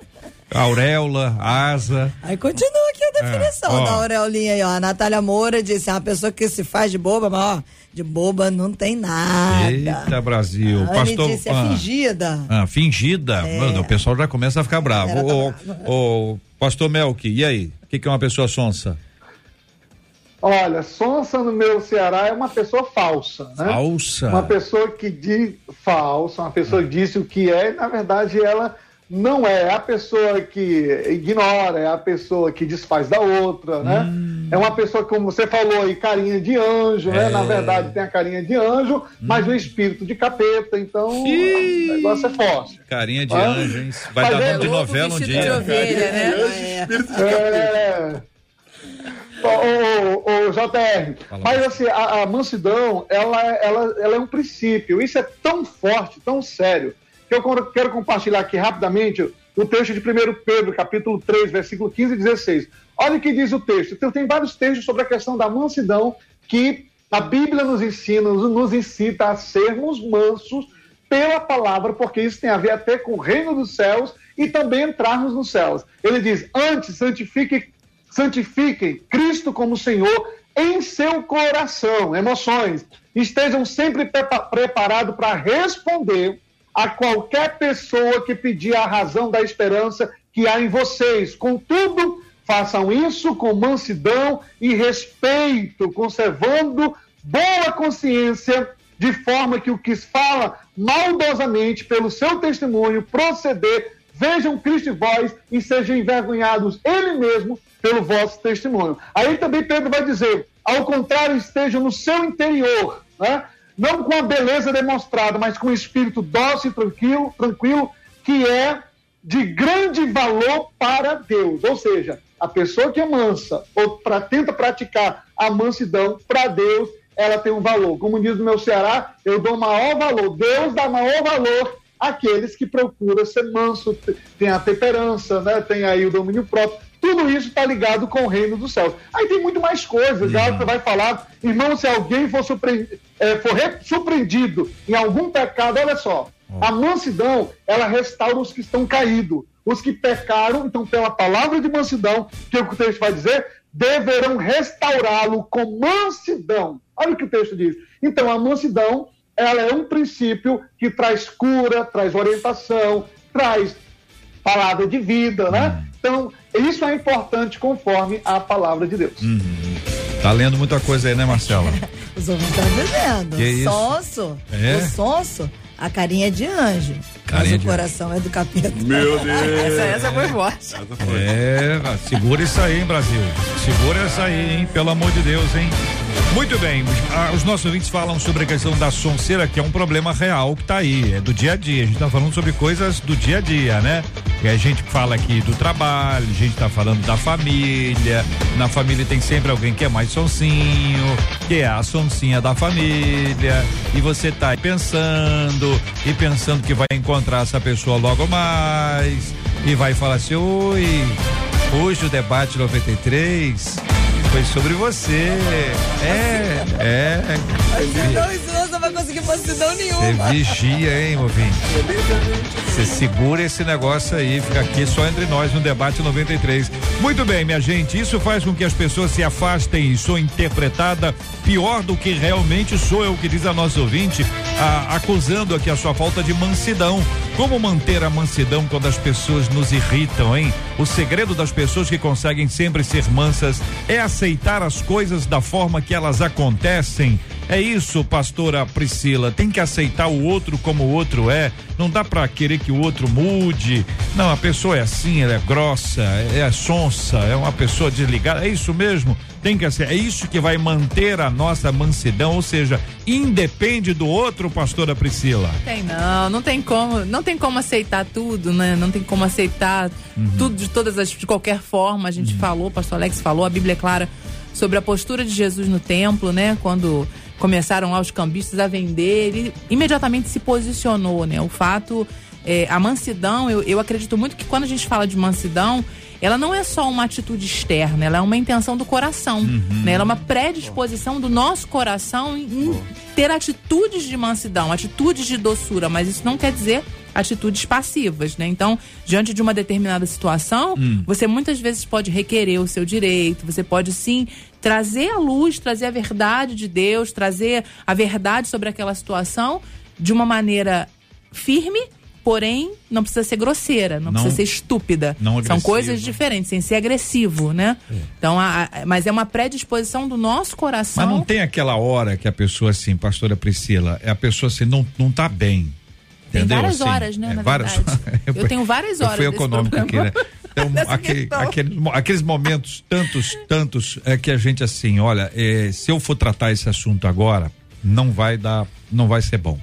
Auréola, asa. Aí continua aqui a definição ó. da Aureolinha aí, ó. A Natália Moura disse, é uma pessoa que se faz de boba, mas ó, de boba não tem nada. Eita, Brasil. A Anne Pastor. disse, é ah, fingida. ah, fingida. Mano, o pessoal já começa a ficar bravo. Tá Ô, brava. ô, Pastor Melk, e aí? O que, que é uma pessoa sonsa? Olha, sonsa no meu Ceará é uma pessoa falsa, né? Falsa. Uma pessoa que diz falsa, uma pessoa que disse o que é, e na verdade ela não é. É a pessoa que ignora, é a pessoa que desfaz da outra, né? Hum. É uma pessoa, como você falou aí, carinha de anjo, né? É. Na verdade tem a carinha de anjo, mas o espírito de capeta, então Hum. O negócio é forte. Carinha de Ah. anjo, hein? Vai Mas dar é nome de novela um vestido de dia. ovelha, né? É. Ô, ô, ô, JR, Fala, mas assim, a, a mansidão, ela, é- ela, ela é um princípio. Isso é tão forte, tão sério, que eu quero- compartilhar aqui rapidamente o texto de 1 Pedro, capítulo 3, versículo 15 e 16. Olha o que diz o texto. Então, tem vários textos sobre a questão da mansidão que a Bíblia nos ensina, nos, nos incita a sermos mansos pela palavra, porque isso tem a ver até com o reino dos céus e também entrarmos nos céus. Ele diz: antes santifique, santifiquem Cristo como Senhor em seu coração, emoções. Estejam sempre prepa- preparados para responder a qualquer pessoa que pedir a razão da esperança que há em vocês. Contudo, façam isso com mansidão e respeito, conservando boa consciência, de forma que o que fala maldosamente pelo seu testemunho proceder, vejam Cristo em vós e sejam envergonhados ele mesmo pelo vosso testemunho. Aí também Pedro vai dizer, ao contrário, estejam no seu interior, né? não com a beleza demonstrada, mas com o espírito dócil e tranquilo, tranquilo, que é de grande valor para Deus. Ou seja, a pessoa que é mansa ou pra, tenta praticar a mansidão para Deus, ela tem um valor. Como diz no meu Ceará, eu dou maior valor. Deus dá maior valor àqueles que procuram ser manso, tem a temperança, né? tem aí o domínio próprio. Tudo isso está ligado com o reino dos céus. Aí tem muito mais coisas. Já você vai falar, irmão, se alguém for, surpre... é, for re- surpreendido em algum pecado, olha só, a mansidão, ela restaura os que estão caídos. Os que pecaram, então, pela palavra de mansidão, que é o que o texto vai dizer, deverão restaurá-lo com mansidão. Olha o que o texto diz. Então, a mansidão, ela é um princípio que traz cura, traz orientação, traz palavra de vida, né? Então, isso é importante conforme a palavra de Deus. Tá lendo muita coisa aí, né, Marcela? [laughs] Os ouvintes estão dizendo. Que isso? Sonso. É? O sonso, a carinha é de anjo. Carinha mas de o coração é do capeta. Meu [laughs] Deus. Essa, essa foi forte. É, segura isso aí, hein, Brasil. Segura essa aí, hein? Pelo amor de Deus, hein? Muito bem, ah, os nossos ouvintes falam sobre a questão da sonceira, que é um problema real que tá aí, é do dia a dia. A gente tá falando sobre coisas do dia a dia, né? E a gente fala aqui do trabalho, a gente tá falando da família. Na família tem sempre alguém que é mais sonsinho, que é a sonsinha da família. E você tá aí pensando, e pensando que vai encontrar essa pessoa logo mais, e vai falar assim: oi, hoje o debate 93 foi sobre você. É, é. Isso não você vai conseguir mansidão Você nenhuma. vigia, hein, ouvinte? Você segura esse negócio aí, fica aqui só entre nós no debate 93. Muito bem, minha gente, isso faz com que as pessoas se afastem e sou interpretada pior do que realmente sou, é o que diz a nossa ouvinte, a- acusando aqui a sua falta de mansidão. Como manter a mansidão quando as pessoas nos irritam, hein? O segredo das pessoas que conseguem sempre ser mansas é aceitar as coisas da forma que elas acontecem. É isso, pastora Priscila. Tem que aceitar o outro como o outro é. Não dá pra querer que o outro mude. Não, a pessoa é assim, ela é grossa, é, é sonsa, é uma pessoa desligada. É isso mesmo. Tem que ser. É isso que vai manter a nossa mansidão, ou seja, independe do outro, pastora Priscila. Tem não, não tem como, não tem como aceitar tudo, né? Não tem como aceitar tudo de todas as de qualquer forma. A gente falou, o pastor Alex falou, a Bíblia é clara sobre a postura de Jesus no templo, né? Quando começaram lá os cambistas a vender, ele imediatamente se posicionou, né? O fato, é, a mansidão, eu, eu acredito muito que quando a gente fala de mansidão, ela não é só uma atitude externa, ela é uma intenção do coração, né? Ela é uma predisposição do nosso coração em, em ter atitudes de mansidão, atitudes de doçura, mas isso não quer dizer atitudes passivas, né? Então, diante de uma determinada situação, você muitas vezes pode requerer o seu direito, você pode sim trazer a luz, trazer a verdade de Deus, trazer a verdade sobre aquela situação de uma maneira firme, porém não precisa ser grosseira, não, Não- precisa ser estúpida. São coisas diferentes, sem ser agressivo, né? Então, a- a- mas é uma predisposição do nosso coração. Mas não tem aquela hora que a pessoa assim, pastora Priscila, é a pessoa assim, não, não tá bem. Tem Entendeu? várias Assim, horas, né, é, na várias verdade. horas. [laughs] Eu tenho várias horas Eu fui econômico aqui, né? Então, [laughs] aquele- aqueles, mo- aqueles momentos, tantos, tantos, é que a gente assim, olha, é, se eu for tratar esse assunto agora, não vai dar, não vai ser bom.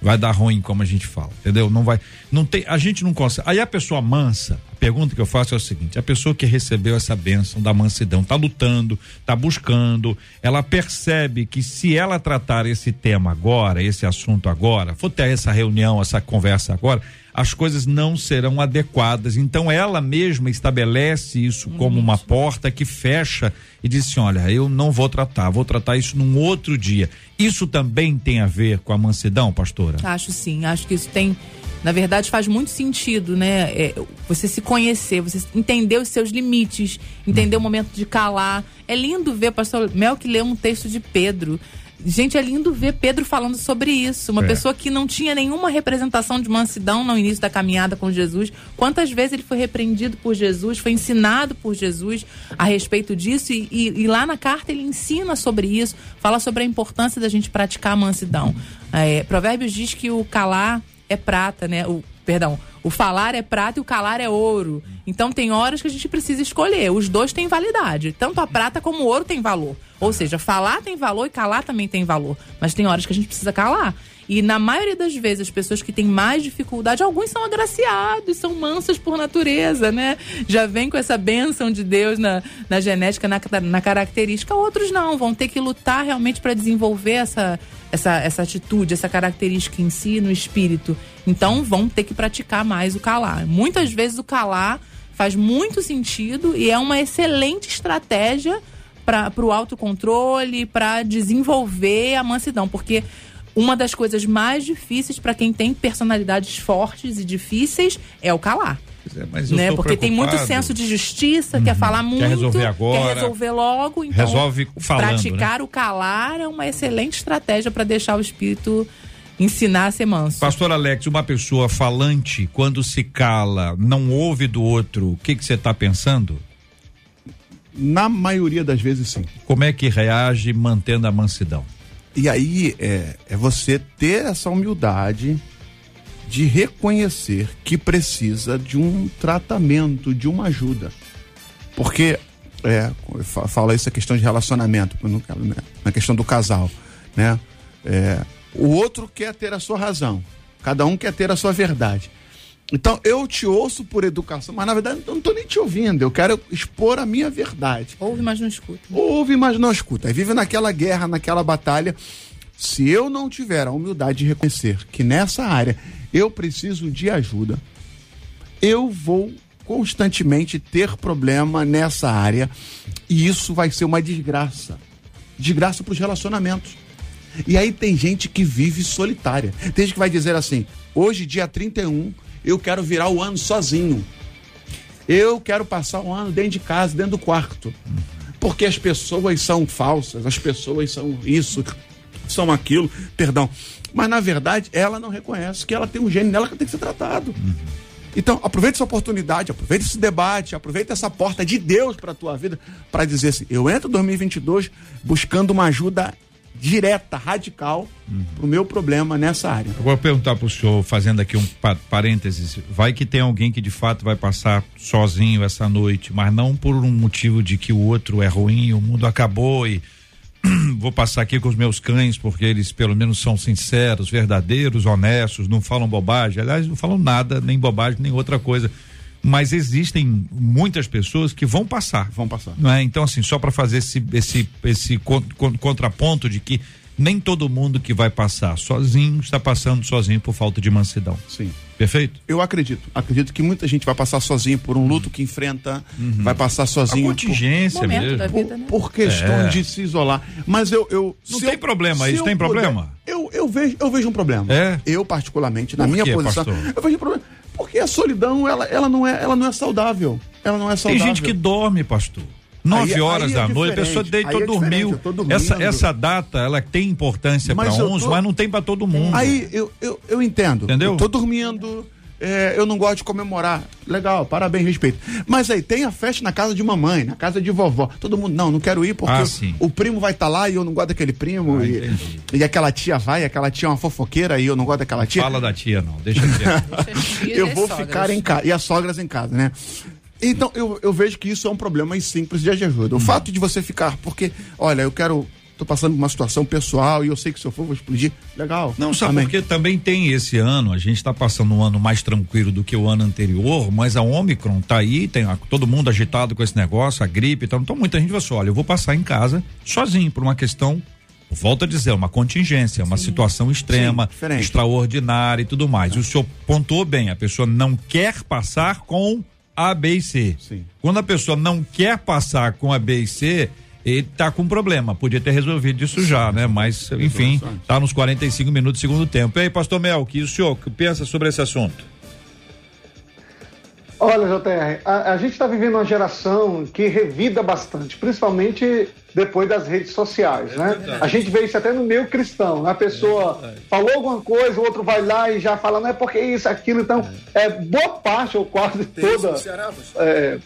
Vai dar ruim, como a gente fala, entendeu? Não vai, não tem, a gente não consegue. Aí a pessoa mansa, a pergunta que eu faço é o seguinte: a pessoa que recebeu essa bênção da mansidão, tá lutando, tá buscando, ela percebe que se ela tratar esse tema agora, esse assunto agora, for ter essa reunião, essa conversa agora, as coisas não serão adequadas. Então ela mesma estabelece isso como uma porta que fecha e diz assim: olha, eu não vou tratar, vou tratar isso num outro dia. Isso também tem a ver com a mansidão, pastora? Acho sim, acho que isso tem, na verdade, faz muito sentido, né? É, você se conhecer, você entender os seus limites, entender o momento de calar. É lindo ver, pastor Mel que leu um texto de Pedro. Gente, é lindo ver Pedro falando sobre isso. Uma É. pessoa que não tinha nenhuma representação de mansidão no início da caminhada com Jesus. Quantas vezes ele foi repreendido por Jesus, foi ensinado por Jesus a respeito disso. E, e- e lá na carta ele ensina sobre isso, fala sobre a importância da gente praticar a mansidão. É, Provérbios diz que o calar é prata, né? O, perdão, o falar é prata e o calar é ouro. Então tem horas que a gente precisa escolher. Os dois têm validade. Tanto a prata como o ouro tem valor. Ou seja, falar tem valor e calar também tem valor. Mas tem horas que a gente precisa calar. E na maioria das vezes, as pessoas que têm mais dificuldade, alguns são agraciados, são mansas por natureza, né? Já vem com essa bênção de Deus na, na genética, na, na característica. Outros não, vão ter que lutar realmente para desenvolver essa, essa, essa atitude, essa característica em si, no espírito. Então vão ter que praticar mais o calar. Muitas vezes o calar faz muito sentido e é uma excelente estratégia para o autocontrole, para desenvolver a mansidão, porque uma das coisas mais difíceis para quem tem personalidades fortes e difíceis é o calar. É, mas eu Né? Porque tem muito preocupado. senso de justiça, quer falar muito, resolver agora, quer resolver logo. Então, resolve falando, né? praticar o calar é uma excelente estratégia para deixar o espírito ensinar a ser manso. Pastor Alex, uma pessoa falante, quando se cala, não ouve do outro, o que que você está pensando? Na maioria das vezes, sim. Como é que reage mantendo a mansidão? E aí é, é você ter essa humildade de reconhecer que precisa de um tratamento, de uma ajuda. Porque, é, eu fa- falo isso a questão de relacionamento, na questão do casal, né? É, o outro quer ter a sua razão, cada um quer ter a sua verdade. Então eu te ouço por educação, mas na verdade eu não estou nem te ouvindo, eu quero expor a minha verdade. Ouve, mas não escuta. Ouve, mas não escuta. Aí vive naquela guerra, naquela batalha. Se eu não tiver a humildade de reconhecer que nessa área eu preciso de ajuda, eu vou constantemente ter problema nessa área e isso vai ser uma desgraça. Desgraça para os relacionamentos. E aí tem gente que vive solitária. Tem gente que vai dizer assim: hoje, dia 31, eu quero virar o ano sozinho. Eu quero passar um ano dentro de casa, dentro do quarto. Porque as pessoas são falsas, as pessoas são isso, são aquilo, perdão. Mas na verdade, ela não reconhece que ela tem um gênio nela que tem que ser tratado. Então, aproveita essa oportunidade, aproveita esse debate, aproveita essa porta de Deus para a tua vida, para dizer assim: eu entro em 2022 buscando uma ajuda direta, radical, pro meu problema nessa área. Eu vou perguntar pro senhor, fazendo aqui um pa- parênteses, vai que tem alguém que de fato vai passar sozinho essa noite, mas não por um motivo de que o outro é ruim, o mundo acabou e [clears throat] vou passar aqui com os meus cães porque eles pelo menos são sinceros, verdadeiros, honestos, não falam bobagem, aliás, não falam nada, nem bobagem, nem outra coisa. Mas existem muitas pessoas que vão passar. Vão passar. Não é? Então, assim, só para fazer esse, esse, esse con- con- contraponto de que nem todo mundo que vai passar sozinho está passando sozinho por falta de mansidão. Sim. Perfeito? Eu acredito. Acredito que muita gente vai passar sozinho por um luto que enfrenta, vai passar sozinho A contingência Momento mesmo. da por, vida, né? por questão É. de se isolar. Mas eu. eu Não tem eu- problema, isso eu tem puder- problema? eu, eu, vejo, eu vejo um problema. É? Eu, particularmente, na Por minha quê, posição, pastor? eu vejo um problema. Porque a solidão, ela, ela, não, é, ela não é saudável. Ela não é Tem saudável. gente que dorme, pastor. Nove Aí- horas aí é da noite, a pessoa deitou, é dormiu. Essa, essa data, ela tem importância para Mas eu uns, tô- mas não tem para todo mundo. Aí eu, eu, eu entendo. Entendeu? Eu tô dormindo, é, eu não gosto de comemorar. Legal, parabéns, respeito. Mas aí tem a festa na casa de mamãe, na casa de vovó. Todo mundo, não, não quero ir porque Ah, o- sim. o primo vai estar lá e eu não gosto daquele primo. Ah, e, e aquela tia vai, aquela tia é uma fofoqueira e eu não gosto daquela tia. Fala da tia, não. Deixa quieto. [laughs] eu vou ficar em casa. E as sogras em casa, né? Então, eu, eu vejo que isso é um problema simples de ajuda. Hum. O fato de você ficar, porque, olha, eu quero. tô passando por uma situação pessoal e eu sei que se eu for, vou explodir. Legal. Não, sabe Amém. porque também tem esse ano, a gente está passando um ano mais tranquilo do que o ano anterior, mas a Omicron tá aí, tem a- todo mundo agitado com esse negócio, a gripe e tal. Então muita gente vai assim, olha, eu vou passar em casa sozinho por uma questão, volto a dizer, uma contingência, uma situação extrema, Sim, extraordinária e tudo mais. O senhor pontuou bem, a pessoa não quer passar com A, B e C. Sim. Quando a pessoa não quer passar com a B e C, ele tá com problema. Podia ter resolvido isso já, né? Mas, enfim, tá nos 45 minutos do segundo tempo. E aí, pastor Mel, que o senhor que pensa sobre esse assunto? Olha, JR, a, a gente está vivendo uma geração que revida bastante, principalmente depois das redes sociais, né? A gente vê isso até no meio cristão, né? A pessoa falou alguma coisa, o outro vai lá e já fala, não é porque isso, aquilo, então, é, boa parte ou quase toda é,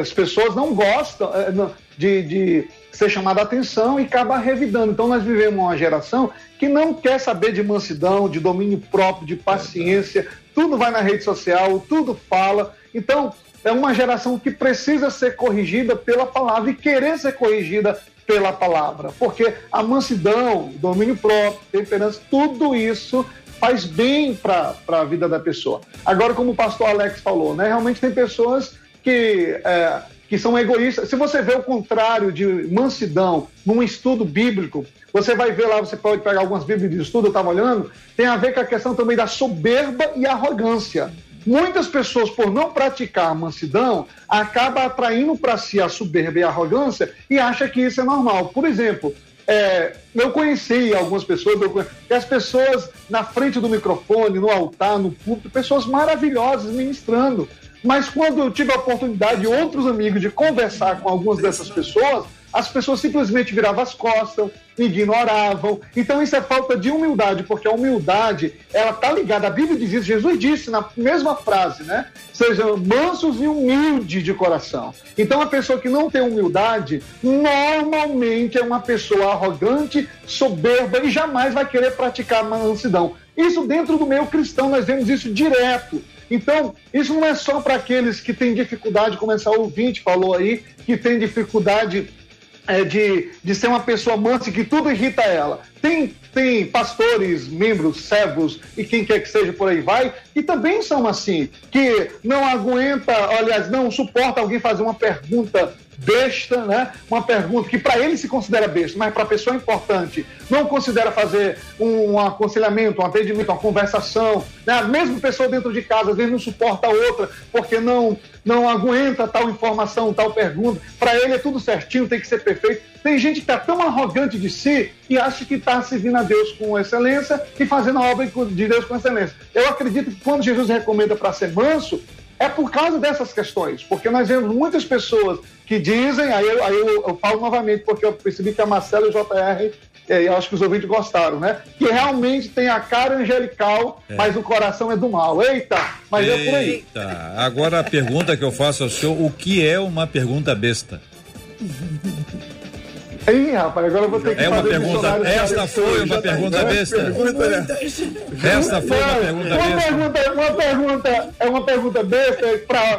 as pessoas não gostam é, de, de ser chamada a atenção e acaba revidando. Então nós vivemos uma geração que não quer saber de mansidão, de domínio próprio, de paciência, tudo vai na rede social, tudo fala. Então é uma geração que precisa ser corrigida pela palavra e querer ser corrigida pela palavra, porque a mansidão, domínio próprio, temperança, tudo isso faz bem para a vida da pessoa. Agora, como o pastor Alex falou, né, realmente tem pessoas que, é, que são egoístas. Se você vê o contrário de mansidão num estudo bíblico, você vai ver lá, você pode pegar algumas bíblias de estudo, eu estava olhando, tem a ver com a questão também da soberba e arrogância. Muitas pessoas, por não praticar a mansidão, acabam atraindo para si a soberba e a arrogância e acha que isso é normal. Por exemplo, é, eu conheci algumas pessoas, eu as pessoas na frente do microfone, no altar, no púlpito, pessoas maravilhosas ministrando. Mas quando eu tive a oportunidade, outros amigos, de conversar com algumas dessas pessoas, as pessoas simplesmente viravam as costas, ignoravam. Então isso é falta de humildade, porque a humildade, ela tá ligada, a Bíblia diz isso, Jesus disse na mesma frase, né? Sejam mansos e humildes de coração. Então a pessoa que não tem humildade, normalmente é uma pessoa arrogante, soberba e jamais vai querer praticar mansidão. Isso dentro do meio cristão, nós vemos isso direto. Então, isso não é só para aqueles que têm dificuldade, como essa ouvinte falou aí, que tem dificuldade é, de, de ser uma pessoa mansa que tudo irrita ela. Tem, tem pastores, membros, servos e quem quer que seja por aí vai, que também são assim, que não aguenta, aliás, não suporta alguém fazer uma pergunta besta, né? Uma pergunta que para ele se considera besta, mas para a pessoa é importante. Não considera fazer um aconselhamento, um atendimento, uma conversação. Né? A mesma pessoa dentro de casa às vezes não suporta a outra porque não não aguenta tal informação, tal pergunta. Para ele é tudo certinho, tem que ser perfeito. Tem gente que está tão arrogante de si e acha que está servindo a Deus com excelência e fazendo a obra de Deus com excelência. Eu acredito que quando Jesus recomenda para ser manso, é por causa dessas questões, porque nós vemos muitas pessoas que dizem, aí eu, aí eu, eu falo novamente, porque eu percebi que a Marcela e o JR, é, eu acho que os ouvintes gostaram, né? Que realmente tem a cara angelical, é. mas o coração é do mal. Eita, mas Eita. é por aí. Eita, agora a pergunta que eu faço ao senhor, o que é uma pergunta besta? [laughs] Ih, rapaz, agora eu vou ter que é uma pergunta. Esta foi uma pergunta besta. Esta foi uma pergunta uma besta. Pergunta, uma pergunta, é uma pergunta besta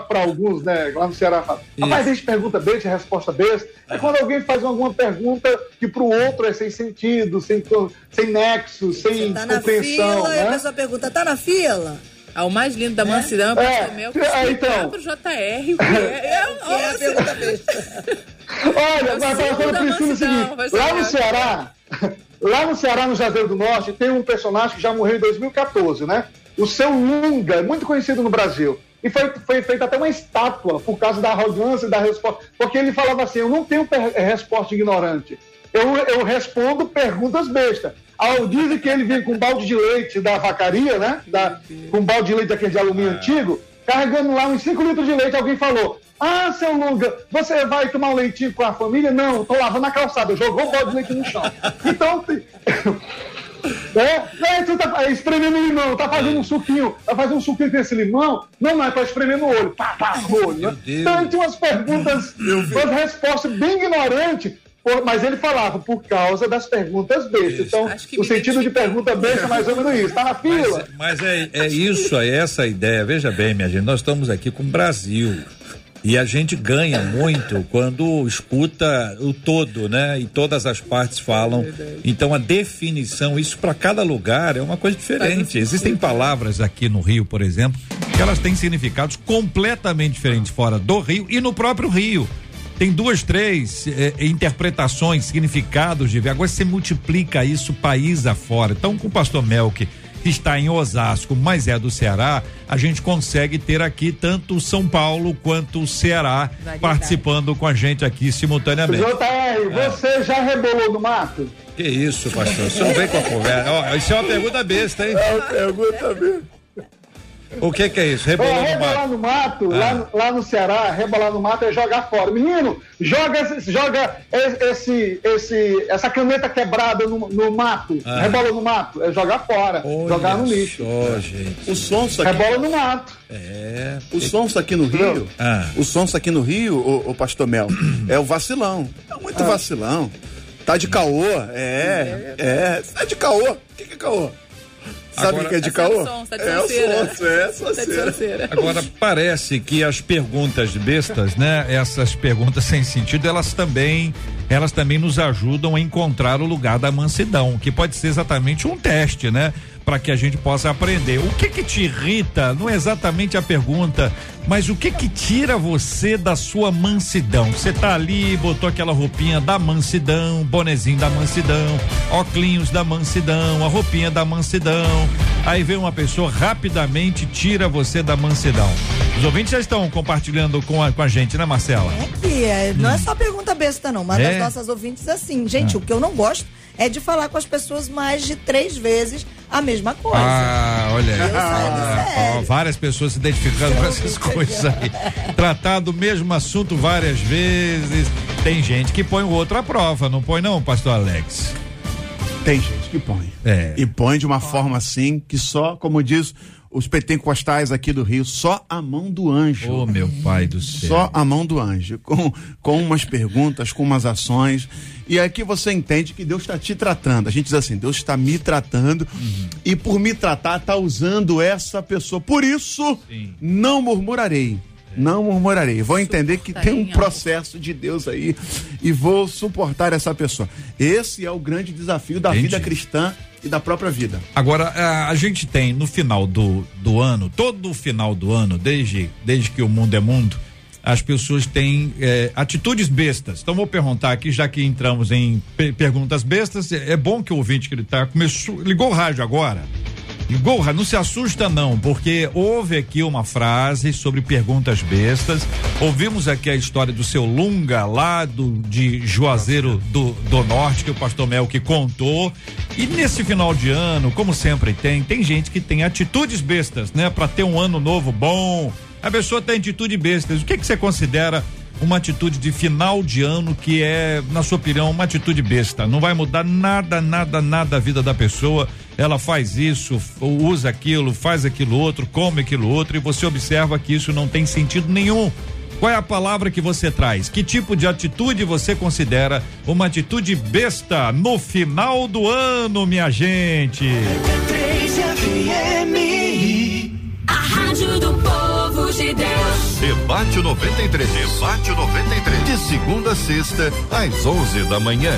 para alguns, né? Lá no Ceará fala. Rapaz, existe pergunta besta, resposta besta. É quando alguém faz alguma pergunta que para o outro é sem sentido, sem, sem nexo, sem tá compreensão. Na fila, né? A pessoa pergunta, tá na fila? Ah, o mais lindo da mansidão é, é, meu, é, então. pro JR. O que é, [laughs] é, é a pergunta besta. [laughs] Olha, mas para Priscila o seguinte: lá no Ceará, [laughs] lá no Ceará, no Jazeiro do Norte, tem um personagem que já morreu em 2014, né? O seu Lunga, muito conhecido no Brasil. E foi, foi feita até uma estátua por causa da arrogância e da resposta. Porque ele falava assim: eu não tenho resposta ignorante. Eu, eu respondo perguntas bestas. Ao dizem que ele vinha com um balde de leite da vacaria, né? Da, com um balde de leite daquele de alumínio ah. antigo, carregando lá uns 5 litros de leite. Alguém falou: Ah, seu Lunga, você vai tomar um leitinho com a família? Não, tô lavando a calçada. Jogou o balde de leite no chão. Então. É, é, você tá espremendo limão, tá fazendo um suquinho, tá fazendo um suquinho com esse limão? Não, não, é tá espremendo o olho, pá, pá, no olho, né? Então tinha umas perguntas, umas respostas bem ignorantes, mas ele falava por causa das perguntas bestas. Então, o sentido de pergunta besta é mais ou menos isso. Está na fila. Mas, mas é, é isso, é essa a ideia. Veja bem, minha gente, nós estamos aqui com o Brasil. E a gente ganha muito quando escuta o todo, né? E todas as partes falam. Então a definição, isso para cada lugar é uma coisa diferente. Existem palavras aqui no Rio, por exemplo, que elas têm significados completamente diferentes fora do Rio e no próprio Rio tem duas, três eh, interpretações, significados de ver. Agora você multiplica isso país afora. Então, com o pastor Melk, que está em Osasco, mas é do Ceará, a gente consegue ter aqui tanto São Paulo quanto o Ceará Variedade. participando com a gente aqui simultaneamente. JR, é. você já rebolou no mato? Que isso, pastor? Você não vem com a conversa. Ó, isso é uma pergunta besta, hein? É uma pergunta besta. O que, que é isso? Rebolar, é, rebolar no mato, ah. lá, lá, no Ceará, rebolar no mato é jogar fora. Menino, joga, joga esse, esse, essa caneta quebrada no, no mato, ah. rebola no mato, é jogar fora, Olha jogar no lixo. Só, gente. O sonso aqui. Rebola no mato. É. O sonso aqui no Rio, ah. o sonso aqui no Rio, o, o pastor Mel, [clears throat] é o vacilão. É muito ah. vacilão. Tá de caô, é, é. Tá de caô. O que, que é caô? Sabe o que é de caô? Tá é o sonso, é sonseira. Agora, parece que as perguntas bestas, né? Essas perguntas sem sentido, elas também elas também nos ajudam a encontrar o lugar da mansidão, que pode ser exatamente um teste, né? para que a gente possa aprender. O que que te irrita? Não é exatamente a pergunta, mas o que que tira você da sua mansidão? Você tá ali, botou aquela roupinha da mansidão, bonezinho da mansidão, óculos da mansidão, a roupinha da mansidão. Aí vem uma pessoa rapidamente tira você da mansidão. Os ouvintes já estão compartilhando com a, com a gente, né, Marcela? É que é, não é só pergunta besta, não. Mas É? das nossas ouvintes, assim, gente, o que eu não gosto é de falar com as pessoas mais de três vezes a mesma coisa. Ah, olha aí. Ah, várias pessoas se identificando com essas coisas aí. Tratar do mesmo assunto várias vezes. Tem gente que põe o outro à prova, não põe não, pastor Alex? Tem gente que põe. É. E põe de uma forma assim que só, como diz os pentecostais aqui do Rio, só a mão do anjo. Ô, meu pai do céu. Só a mão do anjo, com, com umas perguntas, com umas ações. E aqui você entende que Deus está te tratando. A gente diz assim: Deus está me tratando e por me tratar está usando essa pessoa. Por isso, Sim. não murmurarei. Não murmurarei. Vou entender que tem um processo de Deus aí e vou suportar essa pessoa. Esse é o grande desafio da Entendi. vida cristã e da própria vida. Agora, a, a gente tem no final do, do ano, todo o final do ano, desde, desde que o mundo é mundo, as pessoas têm eh, atitudes bestas. Então, vou perguntar aqui, já que entramos em pe- perguntas bestas, é, é bom que o ouvinte que ele tá, começou, ligou o rádio agora. Rádio, não se assusta não, porque houve aqui uma frase sobre perguntas bestas. Ouvimos aqui a história do seu Lunga, lá do, de Juazeiro do, do Norte, que o pastor Mel que contou. E nesse final de ano, como sempre tem, tem gente que tem atitudes bestas, né? Pra ter um ano novo bom. A pessoa tem atitude bestas. O que que você considera uma atitude de final de ano que é, na sua opinião, uma atitude besta? Não vai mudar nada, nada, nada a vida da pessoa. Ela faz isso, usa aquilo, faz aquilo outro, come aquilo outro e você observa que isso não tem sentido nenhum. Qual é a palavra que você traz? Que tipo de atitude você considera uma atitude besta no final do ano, minha gente? 3 FM. A Rádio do Povo de Deus. Debate 93. Debate 93. De segunda a sexta, às 11 da manhã.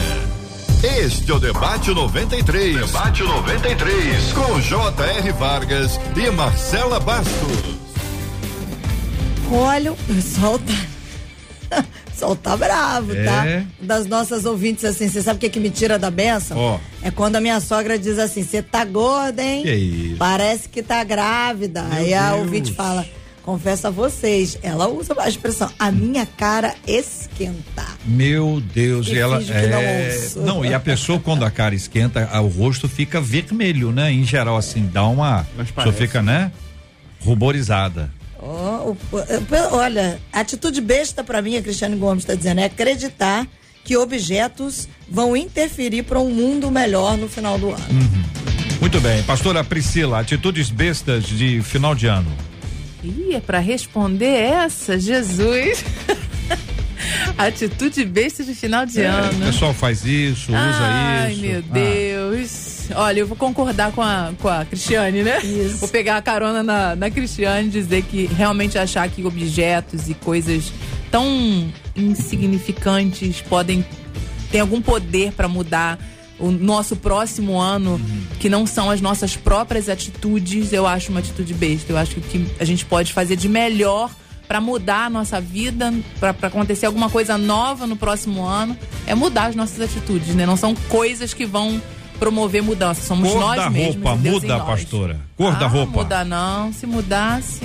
Este é o Debate 93. Debate 93. Com J.R. Vargas e Marcela Bastos. Olha, o pessoal tá. [laughs] O pessoal tá bravo, É? tá? Das nossas ouvintes, assim, você sabe o que, que me tira da benção? Ó. É quando a minha sogra diz assim: você tá gorda, hein? Que isso? Parece que tá grávida. Aí a Deus. ouvinte fala: confesso a vocês, ela usa a expressão: a minha cara esquenta. Meu Deus, E e ela não é, ouço. não, e a pessoa quando a cara esquenta, o rosto fica vermelho, né? Em geral assim, dá uma, Mas a pessoa parece. fica, né? Ruborizada. Ó, o- o- olha, atitude besta pra mim, a Cristiane Gomes está dizendo, é acreditar que objetos vão interferir para um mundo melhor no final do ano. Muito bem, pastora Priscila, atitudes bestas de final de ano. Ih, é pra responder essa, Jesus. [laughs] Atitude besta de final de O ano. pessoal faz isso, usa Ai, isso. meu Ah, Deus. Olha, eu vou concordar com a, com a Cristiane, né? Isso. Vou pegar a carona na, na Cristiane e dizer que realmente achar que objetos e coisas tão insignificantes podem ter algum poder para mudar o nosso próximo ano, Uhum. que não são as nossas próprias atitudes, eu acho uma atitude besta. Eu acho que o que a gente pode fazer de melhor para mudar a nossa vida, para acontecer alguma coisa nova no próximo ano, é mudar as nossas atitudes, né? Não são coisas que vão promover mudança, somos Cor nós da mesmos. roupa Deus muda, em nós. pastora? Cor da Ah, roupa. Muda não, se mudasse,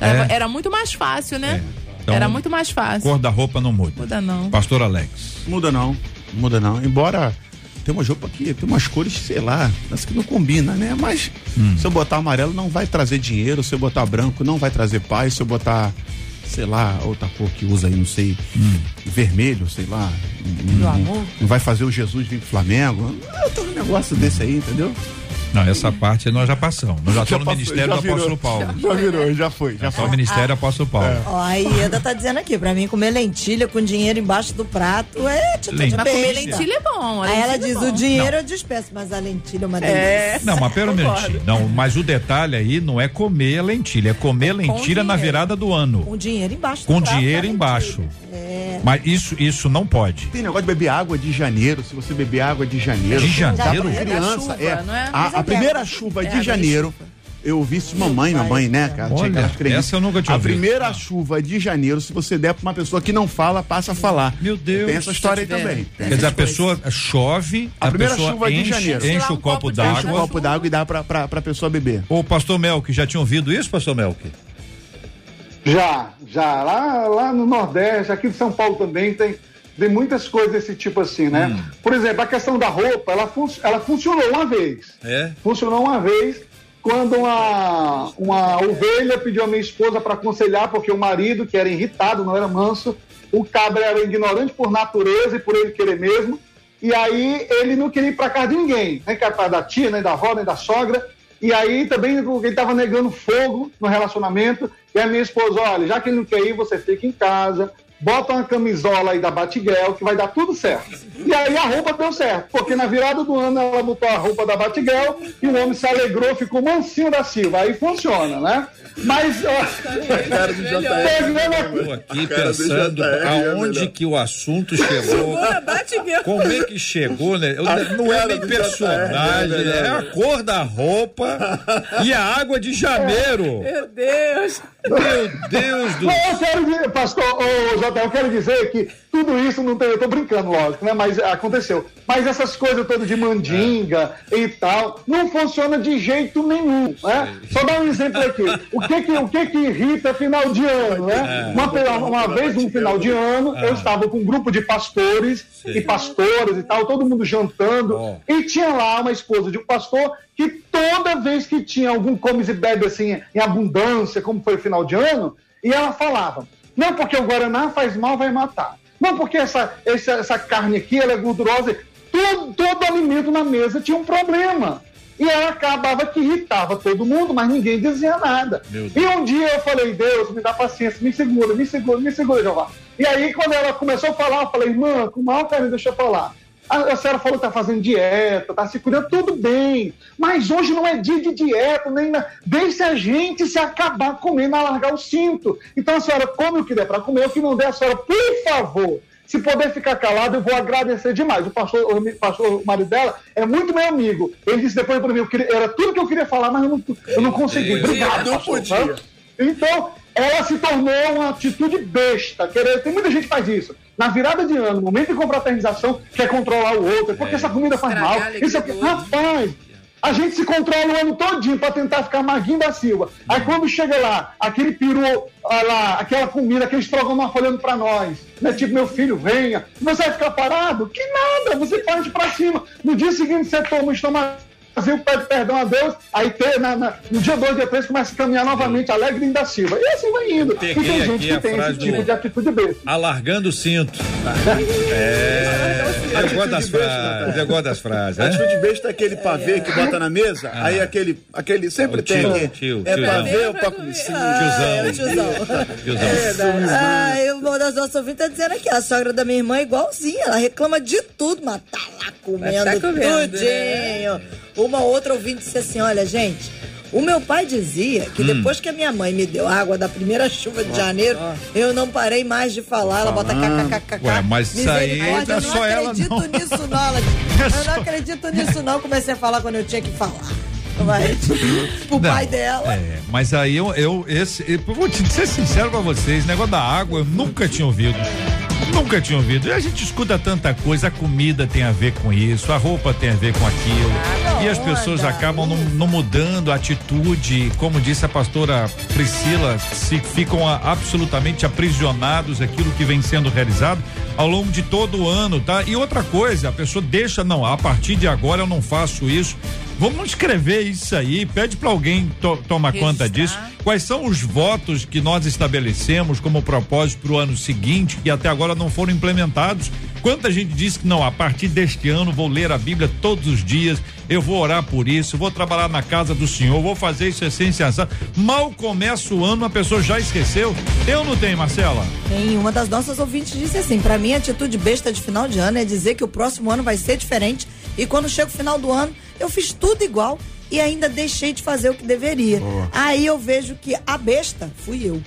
era, era muito mais fácil, né? É. Então, era muito mais fácil. Cor da roupa não muda. Muda não. Pastor Alex. Muda não, muda não. Embora tem uma roupa aqui, tem umas cores, sei lá, que não combina, né? Mas se eu botar amarelo não vai trazer dinheiro, se eu botar branco não vai trazer paz, se eu botar, sei lá, outra cor que usa aí, não sei, vermelho, sei lá. Não- amor? Não vai fazer o Jesus vir pro Flamengo. Tem um negócio desse aí, entendeu? Não, essa parte nós já passamos. Nós já estamos no Ministério já do Apóstolo. Paulo. Já virou, já foi, já Só o foi. Ministério Apóstolo Paulo. Ó, a Ieda tá dizendo aqui, pra mim comer lentilha com dinheiro embaixo do prato é atitude Lentilha. Mas comer lentilha é bom. a Aí ela é diz, bom. o dinheiro eu despeço, mas a lentilha é uma delícia. É. Não, mas pera um Concordo. minutinho. Não, mas o detalhe aí não é comer a lentilha, é comer lentilha na virada do ano. Com dinheiro embaixo do Com prato dinheiro embaixo. É. Mas isso, isso não pode. Tem negócio de beber água de janeiro, se você beber água de janeiro. De dá pra janeiro? criança, É chuva, é. não é? A, Mas é primeira chuva de janeiro. Eu ouvi isso de mamãe, mamãe, né, cara? Tinha Olha, aquelas essa eu nunca tinha A ouvido. primeira chuva de janeiro, se você der pra uma pessoa que não fala, passa a falar. Meu Deus. Tem essa história aí também. Quer dizer, a pessoa chove, A a, primeira pessoa chuva de enche, janeiro. enche o copo Enche o d'água. copo d'água e dá pra, pra, pra pessoa beber. Ô, pastor Melk, já tinha ouvido isso, pastor Melk? Já, já. Lá, lá no Nordeste, aqui em São Paulo também tem, tem muitas coisas desse tipo assim, né? Hum. Por exemplo, a questão da roupa, ela, fun ela funcionou uma vez. É? Funcionou uma vez quando uma, uma ovelha pediu a minha esposa para aconselhar, porque o marido, que era irritado, não era manso, o cabra era ignorante por natureza e por ele querer mesmo. E aí ele não queria ir para casa de ninguém, nem para da tia, nem da avó, nem da sogra. E aí também ele estava negando fogo no relacionamento. E a minha esposa, olha, já que ele não quer ir, você fica em casa, bota uma camisola aí da Batiguel, que vai dar tudo certo. E aí a roupa deu certo, porque na virada do ano ela botou a roupa da Batiguel e o homem se alegrou, ficou mansinho da Silva. Aí funciona, né? Mas, ó, Cara do JR. Tô [laughs] aqui pensando JR é aonde que o assunto chegou. Como é que chegou, né? Não é nem personagem, né? é a cor da roupa e a água de janeiro. Meu Deus. Meu Deus do dizer, pastor, ô, Jota, eu quero dizer que tudo isso não tem, eu tô brincando, lógico, né? Mas aconteceu. Mas essas coisas todas de mandinga e tal, não funciona de jeito nenhum, né? Só dar um exemplo aqui. O que que, o que que irrita final de ano, né? Uma, pe- uma vez, um final de ano, eu estava com um grupo de pastores e pastoras e tal, todo mundo jantando, e tinha lá uma esposa de um pastor que toda vez que tinha algum comes e bebe assim em abundância, como foi o final de ano, e ela falava: não porque o Guaraná faz mal, vai matar. Não porque essa, essa, essa carne aqui ela é gordurosa. Todo, todo alimento na mesa tinha um problema. E ela acabava que irritava todo mundo, mas ninguém dizia nada. E um dia eu falei, Deus, me dá paciência, me segura, me segura, me segura, Jeová. E aí, quando ela começou a falar, eu falei, irmã, com o maior carinho, deixa eu falar. A, senhora falou que tá fazendo dieta, tá se cuidando, tudo bem. Mas hoje não é dia de dieta, nem na... Deixe a gente se acabar comendo, alargar o cinto. Então a senhora come o que der para comer, o que não der, a senhora, por favor, se puder ficar calado, eu vou agradecer demais. O pastor, o pastor o marido dela é muito meu amigo. Ele disse depois para mim, eu queria- era tudo que eu queria falar, mas eu não, eu não consegui. Obrigado, Não pastor, podia. tá? Então, ela se tornou uma atitude besta. Querer, tem muita gente que faz isso. Na virada de ano, no momento de confraternização, quer controlar o outro, porque essa comida faz mal. Isso é... Rapaz, a gente se controla o ano todinho pra tentar ficar maguinho da Silva. Aí quando chega lá, aquele peru, lá, aquela comida, aquele estrogonofe olhando pra nós, né? Tipo, meu filho, venha. Você vai ficar parado? Que nada, você parte pra cima. No dia seguinte você toma um estômago vazio, pede perdão a Deus, aí tem, na, na- no dia 2, dia 3, começa a caminhar novamente alegre da Silva. E assim vai indo. E tem gente que tem esse tipo do- de atitude besta. Alargando o cinto. [laughs] É. Eu gosto das frases. Eu gosto das frases. né? Atitude besta é aquele pavê que bota na mesa, aí aquele, aquele sempre O tio, tem. tio, é pavê ou pra comicinho? Ah, Tiozão. tiozão. Tiozão. Ah, e uma das nossas ouvintes tá dizendo aqui, a sogra da minha irmã é igualzinha, ela reclama de tudo, mas tá lá comendo, Mas tá comendo, tudinho. Uma outra ouvinte disse assim, olha, gente, o meu pai dizia que depois que a minha mãe me deu água da primeira chuva de janeiro, eu não parei mais de falar, ela bota kkkk. Ué, mas isso aí não é eu só ela, acredito não. nisso não, ela [laughs] eu não acredito nisso não, comecei a falar quando eu tinha que falar. Mas, [laughs] o pai Não, dela. É, mas aí eu, eu esse, eu vou te ser sincero pra vocês, negócio da água eu nunca tinha ouvido. Nunca tinha ouvido. E a gente escuta tanta coisa, a comida tem a ver com isso, a roupa tem a ver com aquilo. Ah, e as pessoas acabam não, não mudando a atitude, como disse a pastora Priscila, se ficam a- absolutamente aprisionados aquilo que vem sendo realizado ao longo de todo o ano, tá? E outra coisa, a pessoa deixa, não, a partir de agora eu não faço isso. Vamos escrever isso aí, pede para alguém to- tomar conta disso. Quais são os votos que nós estabelecemos como propósito para o ano seguinte que até agora não foram implementados? Quanta gente disse que não, a partir deste ano vou ler a Bíblia todos os dias, eu vou orar por isso, vou trabalhar na casa do Senhor, vou fazer isso assim, assim, assim. Mal começa o ano, a pessoa já esqueceu. Eu não tenho, Marcela. Tem uma das nossas ouvintes disse assim: pra mim, a atitude besta de final de ano é dizer que o próximo ano vai ser diferente e quando chega o final do ano, eu fiz tudo igual e ainda deixei de fazer o que deveria. Aí eu vejo que a besta fui eu.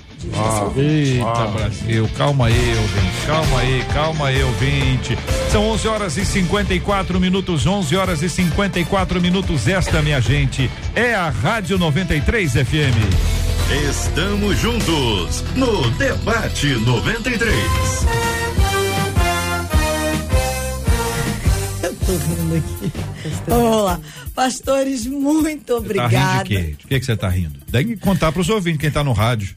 ouvinte. Eita, Brasil, calma aí, ouvinte, calma aí, calma aí, ouvinte. São 11 horas e 54 minutos, 11 horas e 54 minutos. Esta, minha gente, é a Rádio 93 FM. Estamos juntos no Debate 93. Eu tô rindo aqui. Vamos lá. Pastores, muito Tá obrigada. rindo de quê? De que que você tá rindo? Tem que contar pros ouvintes, quem tá no rádio.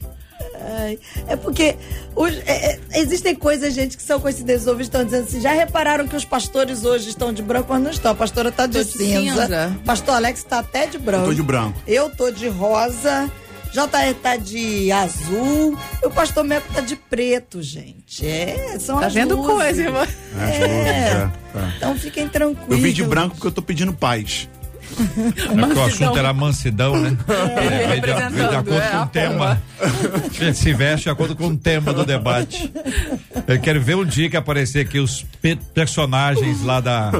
Ai, é porque os- é- é- existem coisas, gente, que são coincidências. Os ouvintes estão dizendo assim: já repararam que os pastores hoje estão de branco, mas não estão. A pastora tá de, de cinza. cinza. Pastor Alex tá até de branco. Eu tô de branco. Eu tô de rosa. JR tá de azul. E o pastor Meco tá de preto, gente. É, são Tá as vendo luzes. coisa, irmã? É, luzes, é, tá. Então fiquem tranquilos. Eu vim de branco porque eu tô pedindo paz. [laughs] É o assunto era mansidão, né? É, Veio de- veio de acordo é, com o tema. A gente se veste de acordo com o tema do debate. Eu quero ver um dia que aparecer aqui os pe- personagens lá da,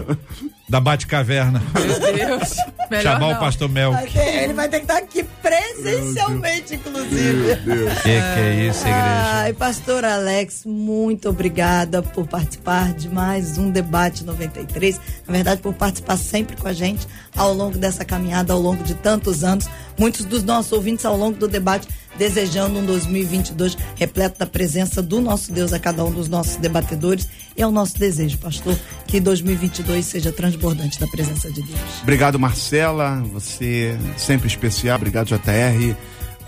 da Bate-Caverna. Meu Deus. Chamar o não. pastor Mel. Ele vai ter que estar aqui presencialmente, inclusive. Que que é isso, igreja? Ai, pastor Alex, muito obrigada por participar de mais um debate 93. Na verdade, por participar sempre com a gente ao longo dessa caminhada, ao longo de tantos anos. Muitos dos nossos ouvintes ao longo do debate desejando um 2022 repleto da presença do nosso Deus a cada um dos nossos debatedores. E é o nosso desejo, pastor, que 2022 seja transbordante da presença de Deus. Obrigado, Marcela. Você sempre especial. Obrigado, JR.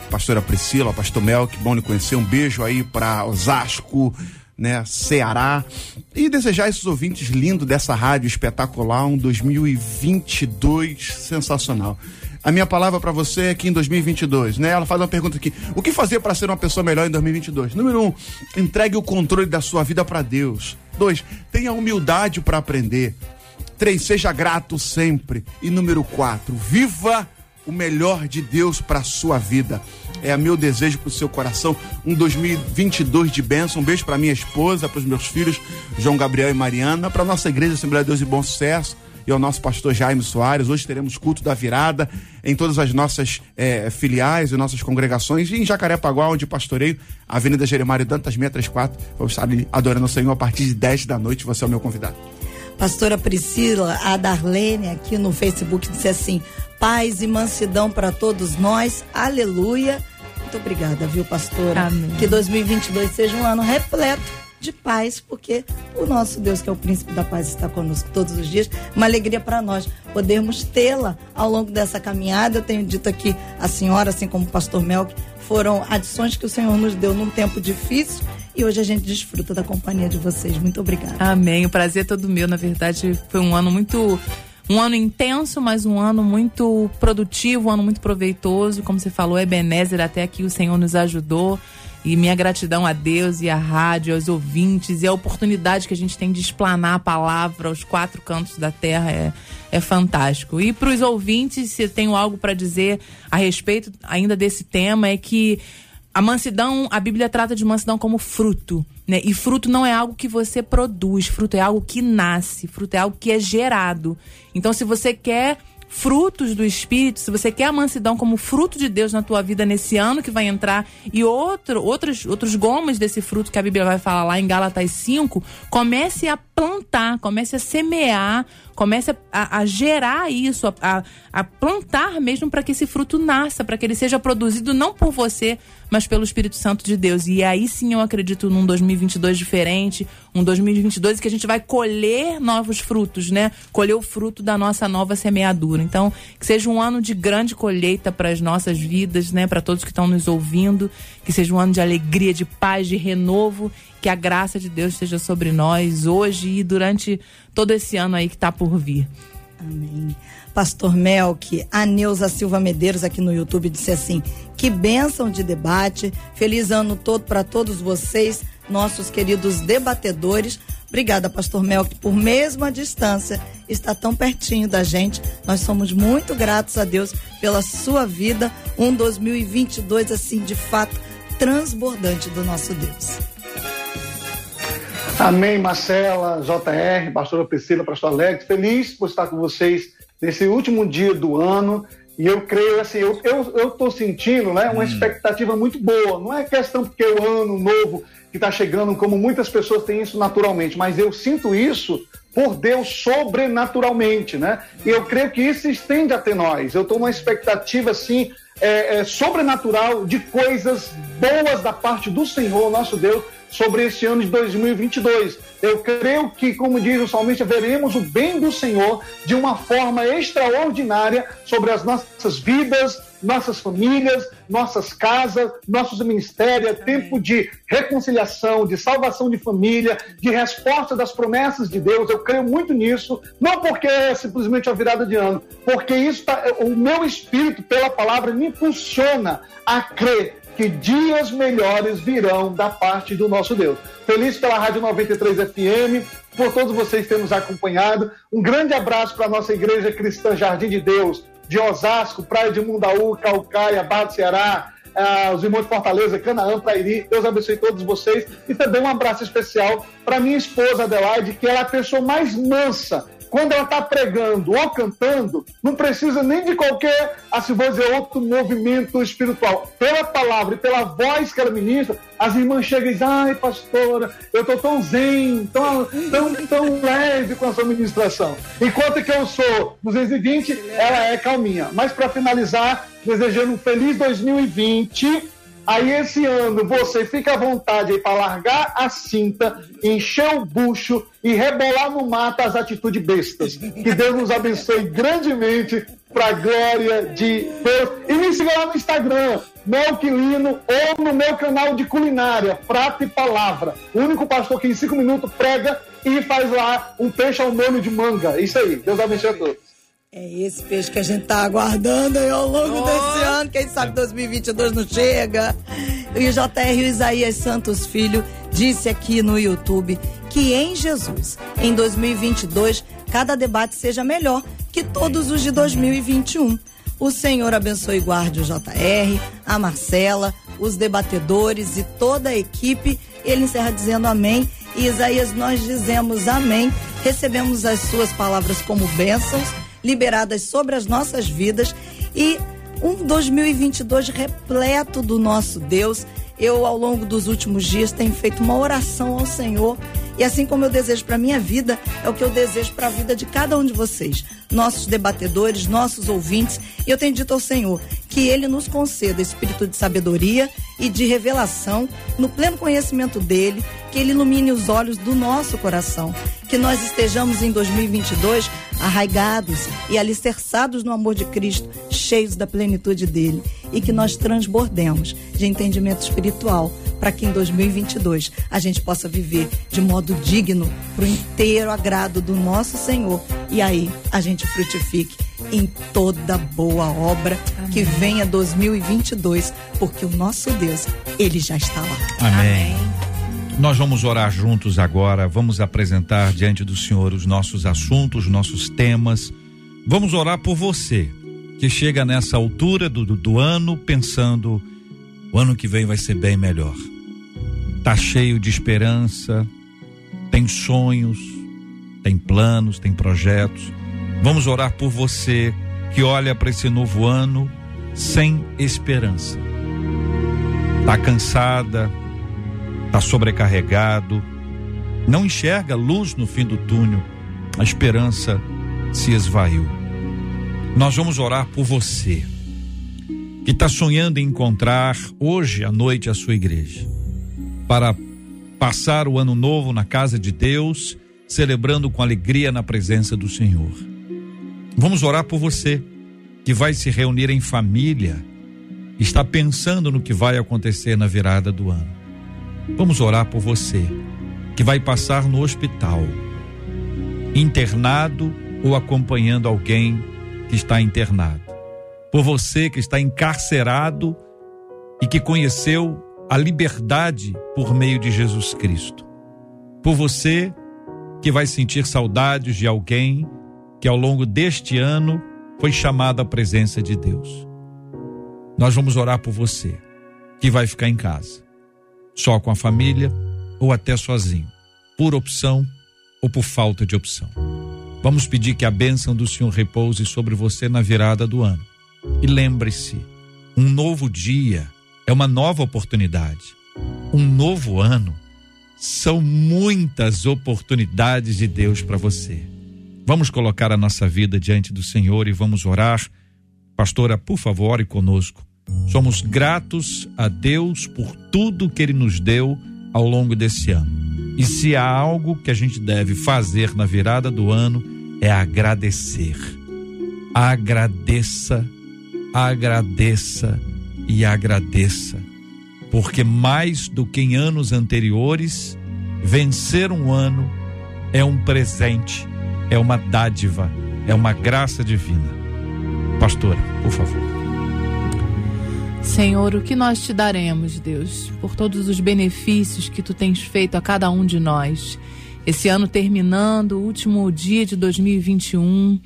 Pastora Priscila, Pastor Mel, que bom lhe conhecer. Um beijo aí para Osasco, né, Ceará. E desejar esses ouvintes lindos dessa rádio espetacular um 2022 sensacional. A minha palavra para você é que em 2022, né? Ela faz uma pergunta aqui: o que fazer para ser uma pessoa melhor em 2022? Número um, entregue o controle da sua vida para Deus. Dois, tenha humildade para aprender. Três, seja grato sempre. E número quatro, viva o melhor de Deus para sua vida. É meu desejo para o seu coração um 2022 de bênção. Um beijo para minha esposa, para os meus filhos João Gabriel e Mariana, para nossa igreja Assembleia de Deus e Bom Sucesso e ao nosso pastor Jaime Soares. Hoje teremos culto da virada em todas as nossas eh, filiais e nossas congregações. E em Jacarepaguá, onde pastoreio, Avenida Jeremário Dantas 634. Vamos estar ali adorando o Senhor a partir de 10 da noite. Você é o meu convidado. Pastora Priscila, a Darlene aqui no Facebook disse assim: paz e mansidão para todos nós, aleluia. Muito obrigada, viu, pastora? Amém. Que 2022 seja um ano repleto de paz, porque o nosso Deus, que é o príncipe da paz, está conosco todos os dias. Uma alegria para nós podermos tê-la ao longo dessa caminhada. Eu tenho dito aqui a senhora, assim como o pastor Melk, foram adições que o Senhor nos deu num tempo difícil e hoje a gente desfruta da companhia de vocês. Muito obrigada. Amém. O prazer é todo meu. Na verdade, foi um ano muito. Um ano intenso, mas um ano muito produtivo, um ano muito proveitoso. Como você falou, Ebenezer, até aqui o Senhor nos ajudou. E minha gratidão a Deus e à rádio, aos ouvintes, e a oportunidade que a gente tem de explanar a palavra aos quatro cantos da terra é, é fantástico. E para os ouvintes, se eu tenho algo para dizer a respeito ainda desse tema, é que a mansidão, a Bíblia trata de mansidão como fruto, né? E fruto não é algo que você produz, fruto é algo que nasce, fruto é algo que é gerado. Então, se você quer frutos do Espírito, se você quer a mansidão como fruto de Deus na tua vida nesse ano que vai entrar e outro, outros, outros gomes desse fruto que a Bíblia vai falar lá em Gálatas 5, comece a plantar, comece a semear, comece a, a- gerar isso, a, a- a plantar mesmo para que esse fruto nasça, para que ele seja produzido não por você, mas pelo Espírito Santo de Deus. E aí sim eu acredito num 2022 diferente, um 2022 que a gente vai colher novos frutos, né? Colher o fruto da nossa nova semeadura. Então, que seja um ano de grande colheita para as nossas vidas, né? Para todos que estão nos ouvindo, que seja um ano de alegria, de paz, de renovo, que a graça de Deus esteja sobre nós hoje e durante todo esse ano aí que está por vir. Amém. Pastor Melk, a Neuza Silva Medeiros aqui no YouTube disse assim: que bênção de debate, feliz ano todo para todos vocês, nossos queridos debatedores. Obrigada, Pastor Melk, por mesmo a distância estar tão pertinho da gente. Nós somos muito gratos a Deus pela sua vida, um 2022 assim de fato transbordante do nosso Deus. Amém, Marcela, JR, pastora Priscila, pastor Alex. Feliz por estar com vocês nesse último dia do ano E eu creio assim, eu eu, eu tô sentindo, né, uma expectativa muito boa. Não é questão porque é o ano novo que está chegando, como muitas pessoas têm isso naturalmente, mas eu sinto isso por Deus sobrenaturalmente, né? E eu creio que isso se estende até nós. Eu estou numa expectativa assim é, é, sobrenatural de coisas boas da parte do Senhor, nosso Deus, sobre esse ano de 2022. Eu creio que, como diz o salmista, veremos o bem do Senhor de uma forma extraordinária sobre as nossas vidas, nossas famílias, nossas casas, nossos ministérios. É tempo de reconciliação, de salvação de família, de resposta das promessas de Deus. Eu creio muito nisso, não porque é simplesmente a virada de ano, porque isso tá, o meu espírito, pela palavra, me impulsiona a crer que dias melhores virão da parte do nosso Deus. Feliz pela Rádio 93 FM, por todos vocês terem nos acompanhado. Um grande abraço para a nossa Igreja Cristã Jardim de Deus, de Osasco, Praia de Mundaú, Calcaia, Barra do Ceará, ah, os irmãos de Fortaleza, Canaã, Prairi. Deus abençoe todos vocês. E também um abraço especial para minha esposa Adelaide, que ela é a pessoa mais mansa quando ela está pregando ou cantando, não precisa nem de qualquer, assim vou dizer, outro movimento espiritual. Pela palavra e pela voz que ela ministra, as irmãs chegam e dizem, ai, pastora, eu estou tão zen, tão, tão, tão leve com a sua ministração. Enquanto que eu sou 220, ela é calminha. Mas para finalizar, desejando um feliz 2020 Aí esse ano você fica à vontade para largar a cinta, encher o bucho e rebolar no mato as atitudes bestas. Que Deus nos abençoe grandemente para glória de Deus. E me siga lá no Instagram, Melquilino, ou no meu canal de culinária, Prato e Palavra. O único pastor que em cinco minutos prega e faz lá um peixe ao molho de manga. Isso aí. Deus abençoe a todos. É esse peixe que a gente tá aguardando aí ao longo desse ano. Quem sabe 2022 não chega. E o JR Isaías Santos Filho disse aqui no YouTube que em Jesus, em 2022, cada debate seja melhor que todos os de 2021. O Senhor abençoe e guarde o JR, a Marcela, os debatedores e toda a equipe. Ele encerra dizendo amém. E Isaías, nós dizemos amém. Recebemos as suas palavras como bênçãos liberadas sobre as nossas vidas e um 2022 repleto do nosso Deus. Eu, ao longo dos últimos dias, tenho feito uma oração ao Senhor. E assim como eu desejo para minha vida, é o que eu desejo para a vida de cada um de vocês, nossos debatedores, nossos ouvintes. E eu tenho dito ao Senhor que Ele nos conceda espírito de sabedoria e de revelação no pleno conhecimento dele, que Ele ilumine os olhos do nosso coração, que nós estejamos em 2022 arraigados e alicerçados no amor de Cristo, cheios da plenitude dele e que nós transbordemos de entendimento espiritual para que em 2022 a gente possa viver de modo digno para o inteiro agrado do nosso Senhor e aí a gente frutifique em toda boa obra que venha 2022, porque o nosso Deus, ele já está lá. Amém. Nós vamos orar juntos agora, vamos apresentar diante do Senhor os nossos assuntos, os nossos temas. Vamos orar por você que chega nessa altura do, do, do ano pensando o ano que vem vai ser bem melhor. Tá cheio de esperança, tem sonhos, tem planos, tem projetos. Vamos orar por você que olha para esse novo ano sem esperança. Tá cansada, tá sobrecarregado, não enxerga luz no fim do túnel. A esperança se esvaiu. Nós vamos orar por você que está sonhando em encontrar hoje à noite a sua igreja para passar o ano novo na casa de Deus, celebrando com alegria na presença do Senhor. Vamos orar por você que vai se reunir em família, está pensando no que vai acontecer na virada do ano. Vamos orar por você que vai passar no hospital, internado ou acompanhando alguém que está internado. Por você que está encarcerado e que conheceu a liberdade por meio de Jesus Cristo. Por você que vai sentir saudades de alguém que ao longo deste ano foi chamado à presença de Deus. Nós vamos orar por você que vai ficar em casa, só com a família ou até sozinho, por opção ou por falta de opção. Vamos pedir que a bênção do Senhor repouse sobre você na virada do ano E lembre-se, um novo dia é uma nova oportunidade. Um novo ano são muitas oportunidades de Deus para você. Vamos colocar a nossa vida diante do Senhor e vamos orar. Pastora, por favor, ore conosco. Somos gratos a Deus por tudo que Ele nos deu ao longo desse ano. E se há algo que a gente deve fazer na virada do ano, é agradecer. Agradeça, agradeça e agradeça. Porque mais do que em anos anteriores, vencer um ano é um presente, é uma dádiva, é uma graça divina. Pastora, por favor. Senhor, o que nós te daremos, Deus, por todos os benefícios que tu tens feito a cada um de nós. Esse ano terminando, último dia de 2021.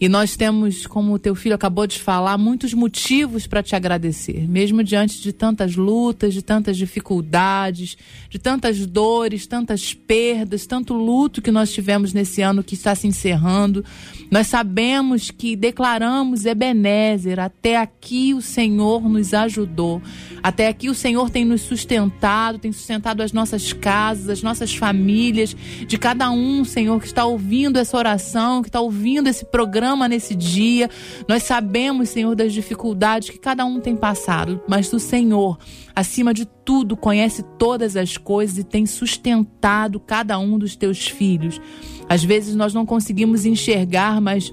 E nós temos, como o teu filho acabou de falar, muitos motivos para te agradecer, mesmo diante de tantas lutas, de tantas dificuldades, de tantas dores, tantas perdas, tanto luto que nós tivemos nesse ano que está se encerrando. Nós sabemos que declaramos Ebenezer, até aqui o Senhor nos ajudou. Até aqui o Senhor tem nos sustentado, tem sustentado as nossas casas, as nossas famílias, de cada um, Senhor, que está ouvindo essa oração, que está ouvindo esse programa nesse dia. Nós sabemos, Senhor, das dificuldades que cada um tem passado, mas o Senhor, acima de tudo, conhece todas as coisas e tem sustentado cada um dos teus filhos. Às vezes nós não conseguimos enxergar, mas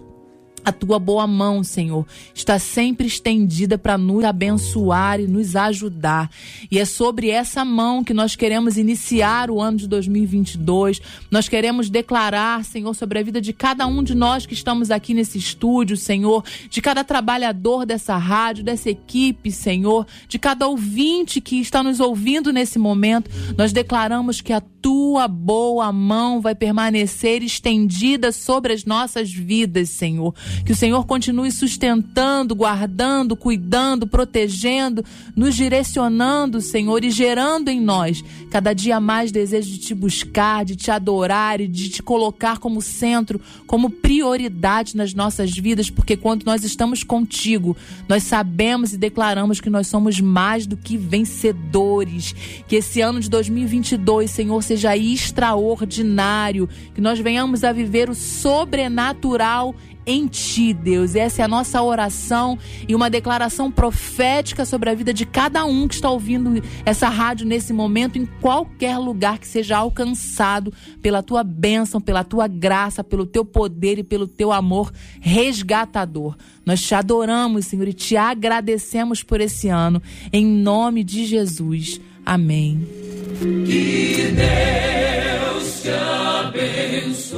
a tua boa mão, Senhor, está sempre estendida para nos abençoar e nos ajudar. E é sobre essa mão que nós queremos iniciar o ano de 2022. Nós queremos declarar, Senhor, sobre a vida de cada um de nós que estamos aqui nesse estúdio, Senhor, de cada trabalhador dessa rádio, dessa equipe, Senhor, de cada ouvinte que está nos ouvindo nesse momento. Nós declaramos que a tua boa mão vai permanecer estendida sobre as nossas vidas, Senhor. Que o Senhor continue sustentando, guardando, cuidando, protegendo, nos direcionando, Senhor, e gerando em nós cada dia mais desejo de te buscar, de te adorar e de te colocar como centro, como prioridade nas nossas vidas, porque quando nós estamos contigo, nós sabemos e declaramos que nós somos mais do que vencedores. Que esse ano de 2022, Senhor, seja extraordinário, que nós venhamos a viver o sobrenatural em ti, Deus. Essa é a nossa oração e uma declaração profética sobre a vida de cada um que está ouvindo essa rádio nesse momento, em qualquer lugar que seja alcançado pela tua bênção, pela tua graça, pelo teu poder e pelo teu amor resgatador. Nós te adoramos, Senhor, e te agradecemos por esse ano. Em nome de Jesus. Amém. Que Deus te abençoe.